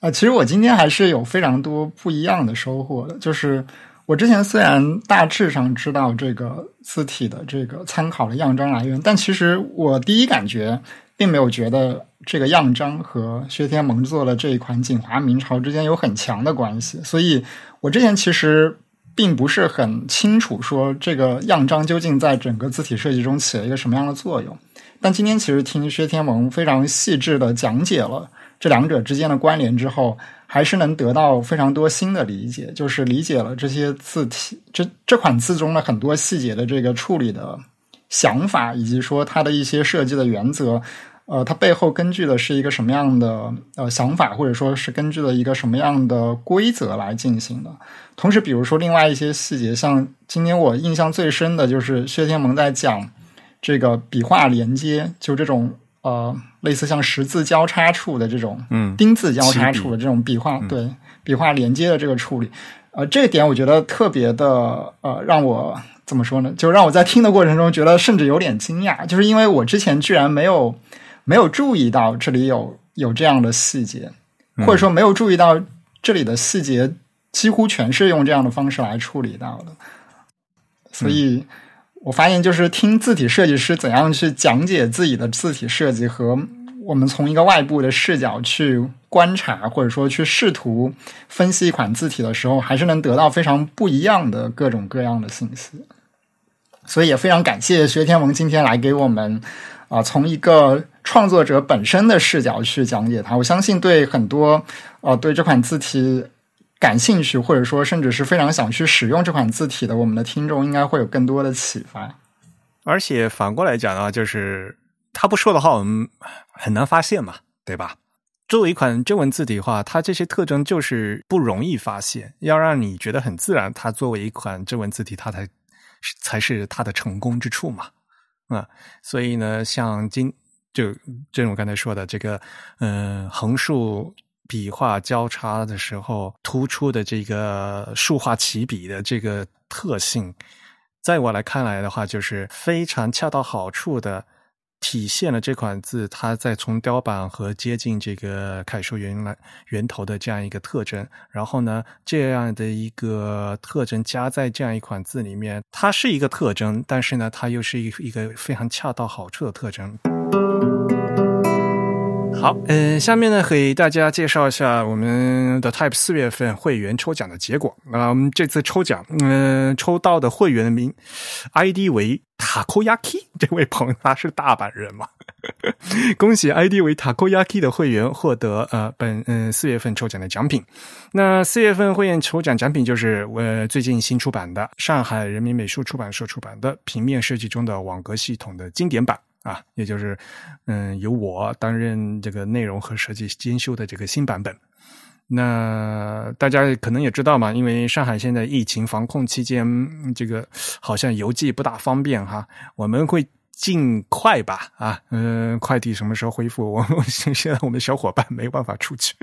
啊，其实我今天还是有非常多不一样的收获的。就是我之前虽然大致上知道这个字体的这个参考的样章来源，但其实我第一感觉。并没有觉得这个样章和薛天蒙做的这一款锦华明朝之间有很强的关系，所以我之前其实并不是很清楚说这个样章究竟在整个字体设计中起了一个什么样的作用。但今天其实听薛天蒙非常细致的讲解了这两者之间的关联之后，还是能得到非常多新的理解，就是理解了这些字体这这款字中的很多细节的这个处理的。想法以及说它的一些设计的原则，呃，它背后根据的是一个什么样的呃想法，或者说是根据了一个什么样的规则来进行的。同时，比如说另外一些细节，像今天我印象最深的就是薛天蒙在讲这个笔画连接，就这种呃类似像十字交叉处的这种，嗯丁字交叉处的这种笔画，对笔画连接的这个处理，呃，这一点我觉得特别的呃让我怎么说呢？就让我在听的过程中觉得甚至有点惊讶，就是因为我之前居然没有没有注意到这里有有这样的细节，或者说没有注意到这里的细节几乎全是用这样的方式来处理到的，所以我发现就是听字体设计师怎样去讲解自己的字体设计和我们从一个外部的视角去观察，或者说去试图分析一款字体的时候，还是能得到非常不一样的各种各样的信息。所以也非常感谢薛天文今天来给我们啊、从一个创作者本身的视角去讲解它。我相信对很多呃对这款字体感兴趣，或者说甚至是非常想去使用这款字体的我们的听众，应该会有更多的启发。而且反过来讲的话，就是他不说的话，我们很难发现嘛，对吧？作为一款中文字体的话，它这些特征就是不容易发现，要让你觉得很自然。它作为一款中文字体，它才才是它的成功之处嘛。啊、所以呢，像今就正如我刚才说的，这个嗯、横竖笔画交叉的时候突出的这个竖画起笔的这个特性，在我来看来的话，就是非常恰到好处的体现了这款字它在从雕版和接近这个楷书原来源头的这样一个特征。然后呢，这样的一个特征加在这样一款字里面，它是一个特征，但是呢，它又是一一个非常恰到好处的特征。好，嗯，下面呢给大家介绍一下我们的 Type 四月份会员抽奖的结果。啊、我们这次抽奖，嗯、抽到的会员名 ID 为 Takoyaki，这位朋友他是大阪人嘛？恭喜 ID 为 Takoyaki 的会员获得呃本嗯四月份抽奖的奖品。那四月份会员抽奖奖品就是呃最近新出版的上海人民美术出版社出版的平面设计中的网格系统的经典版。啊，也就是，嗯，由我担任这个内容和设计兼修的这个新版本。那大家可能也知道嘛，因为上海现在疫情防控期间，这个好像邮寄不大方便哈。我们会尽快吧，啊，嗯、快递什么时候恢复？我我现在我们小伙伴没办法出去，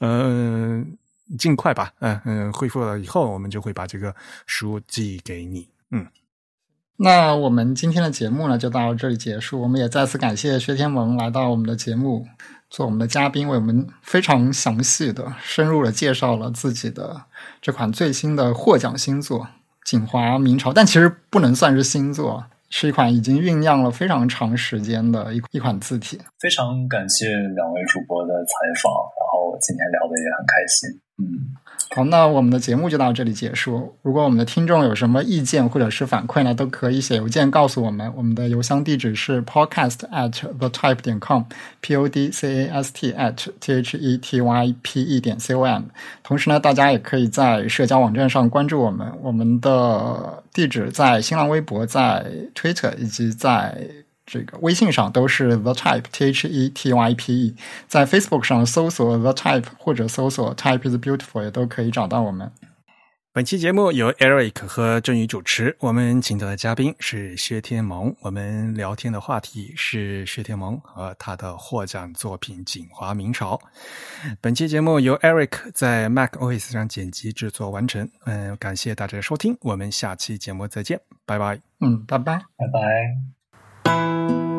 嗯、尽快吧，嗯、嗯、恢复了以后，我们就会把这个书寄给你，嗯。那我们今天的节目呢，就到这里结束。我们也再次感谢薛天文来到我们的节目，做我们的嘉宾，为我们非常详细的、深入的介绍了自己的这款最新的获奖新作《锦华明朝》，但其实不能算是新作，是一款已经酝酿了非常长时间的一一款字体。非常感谢两位主播的采访，然后今天聊的也很开心。嗯，好，那我们的节目就到这里结束。如果我们的听众有什么意见或者是反馈呢，都可以写邮件告诉我们。我们的邮箱地址是 podcast at the type 点 com，p o d c a s t at t h e t y p e 点 c o m。同时呢，大家也可以在社交网站上关注我们，我们的地址在新浪微博、在 Twitter 以及在。这个微信上都是 the type t h e t y p e，在 Facebook 上搜索 the type 或者搜索 type is beautiful 也都可以找到我们。本期节目由 Eric 和郑宇主持，我们请到的嘉宾是薛天萌，我们聊天的话题是薛天萌和他的获奖作品《锦华明朝》。本期节目由 Eric 在 Mac OS 上剪辑制作完成，嗯，感谢大家的收听，我们下期节目再见，拜拜。嗯，拜拜。拜拜。Música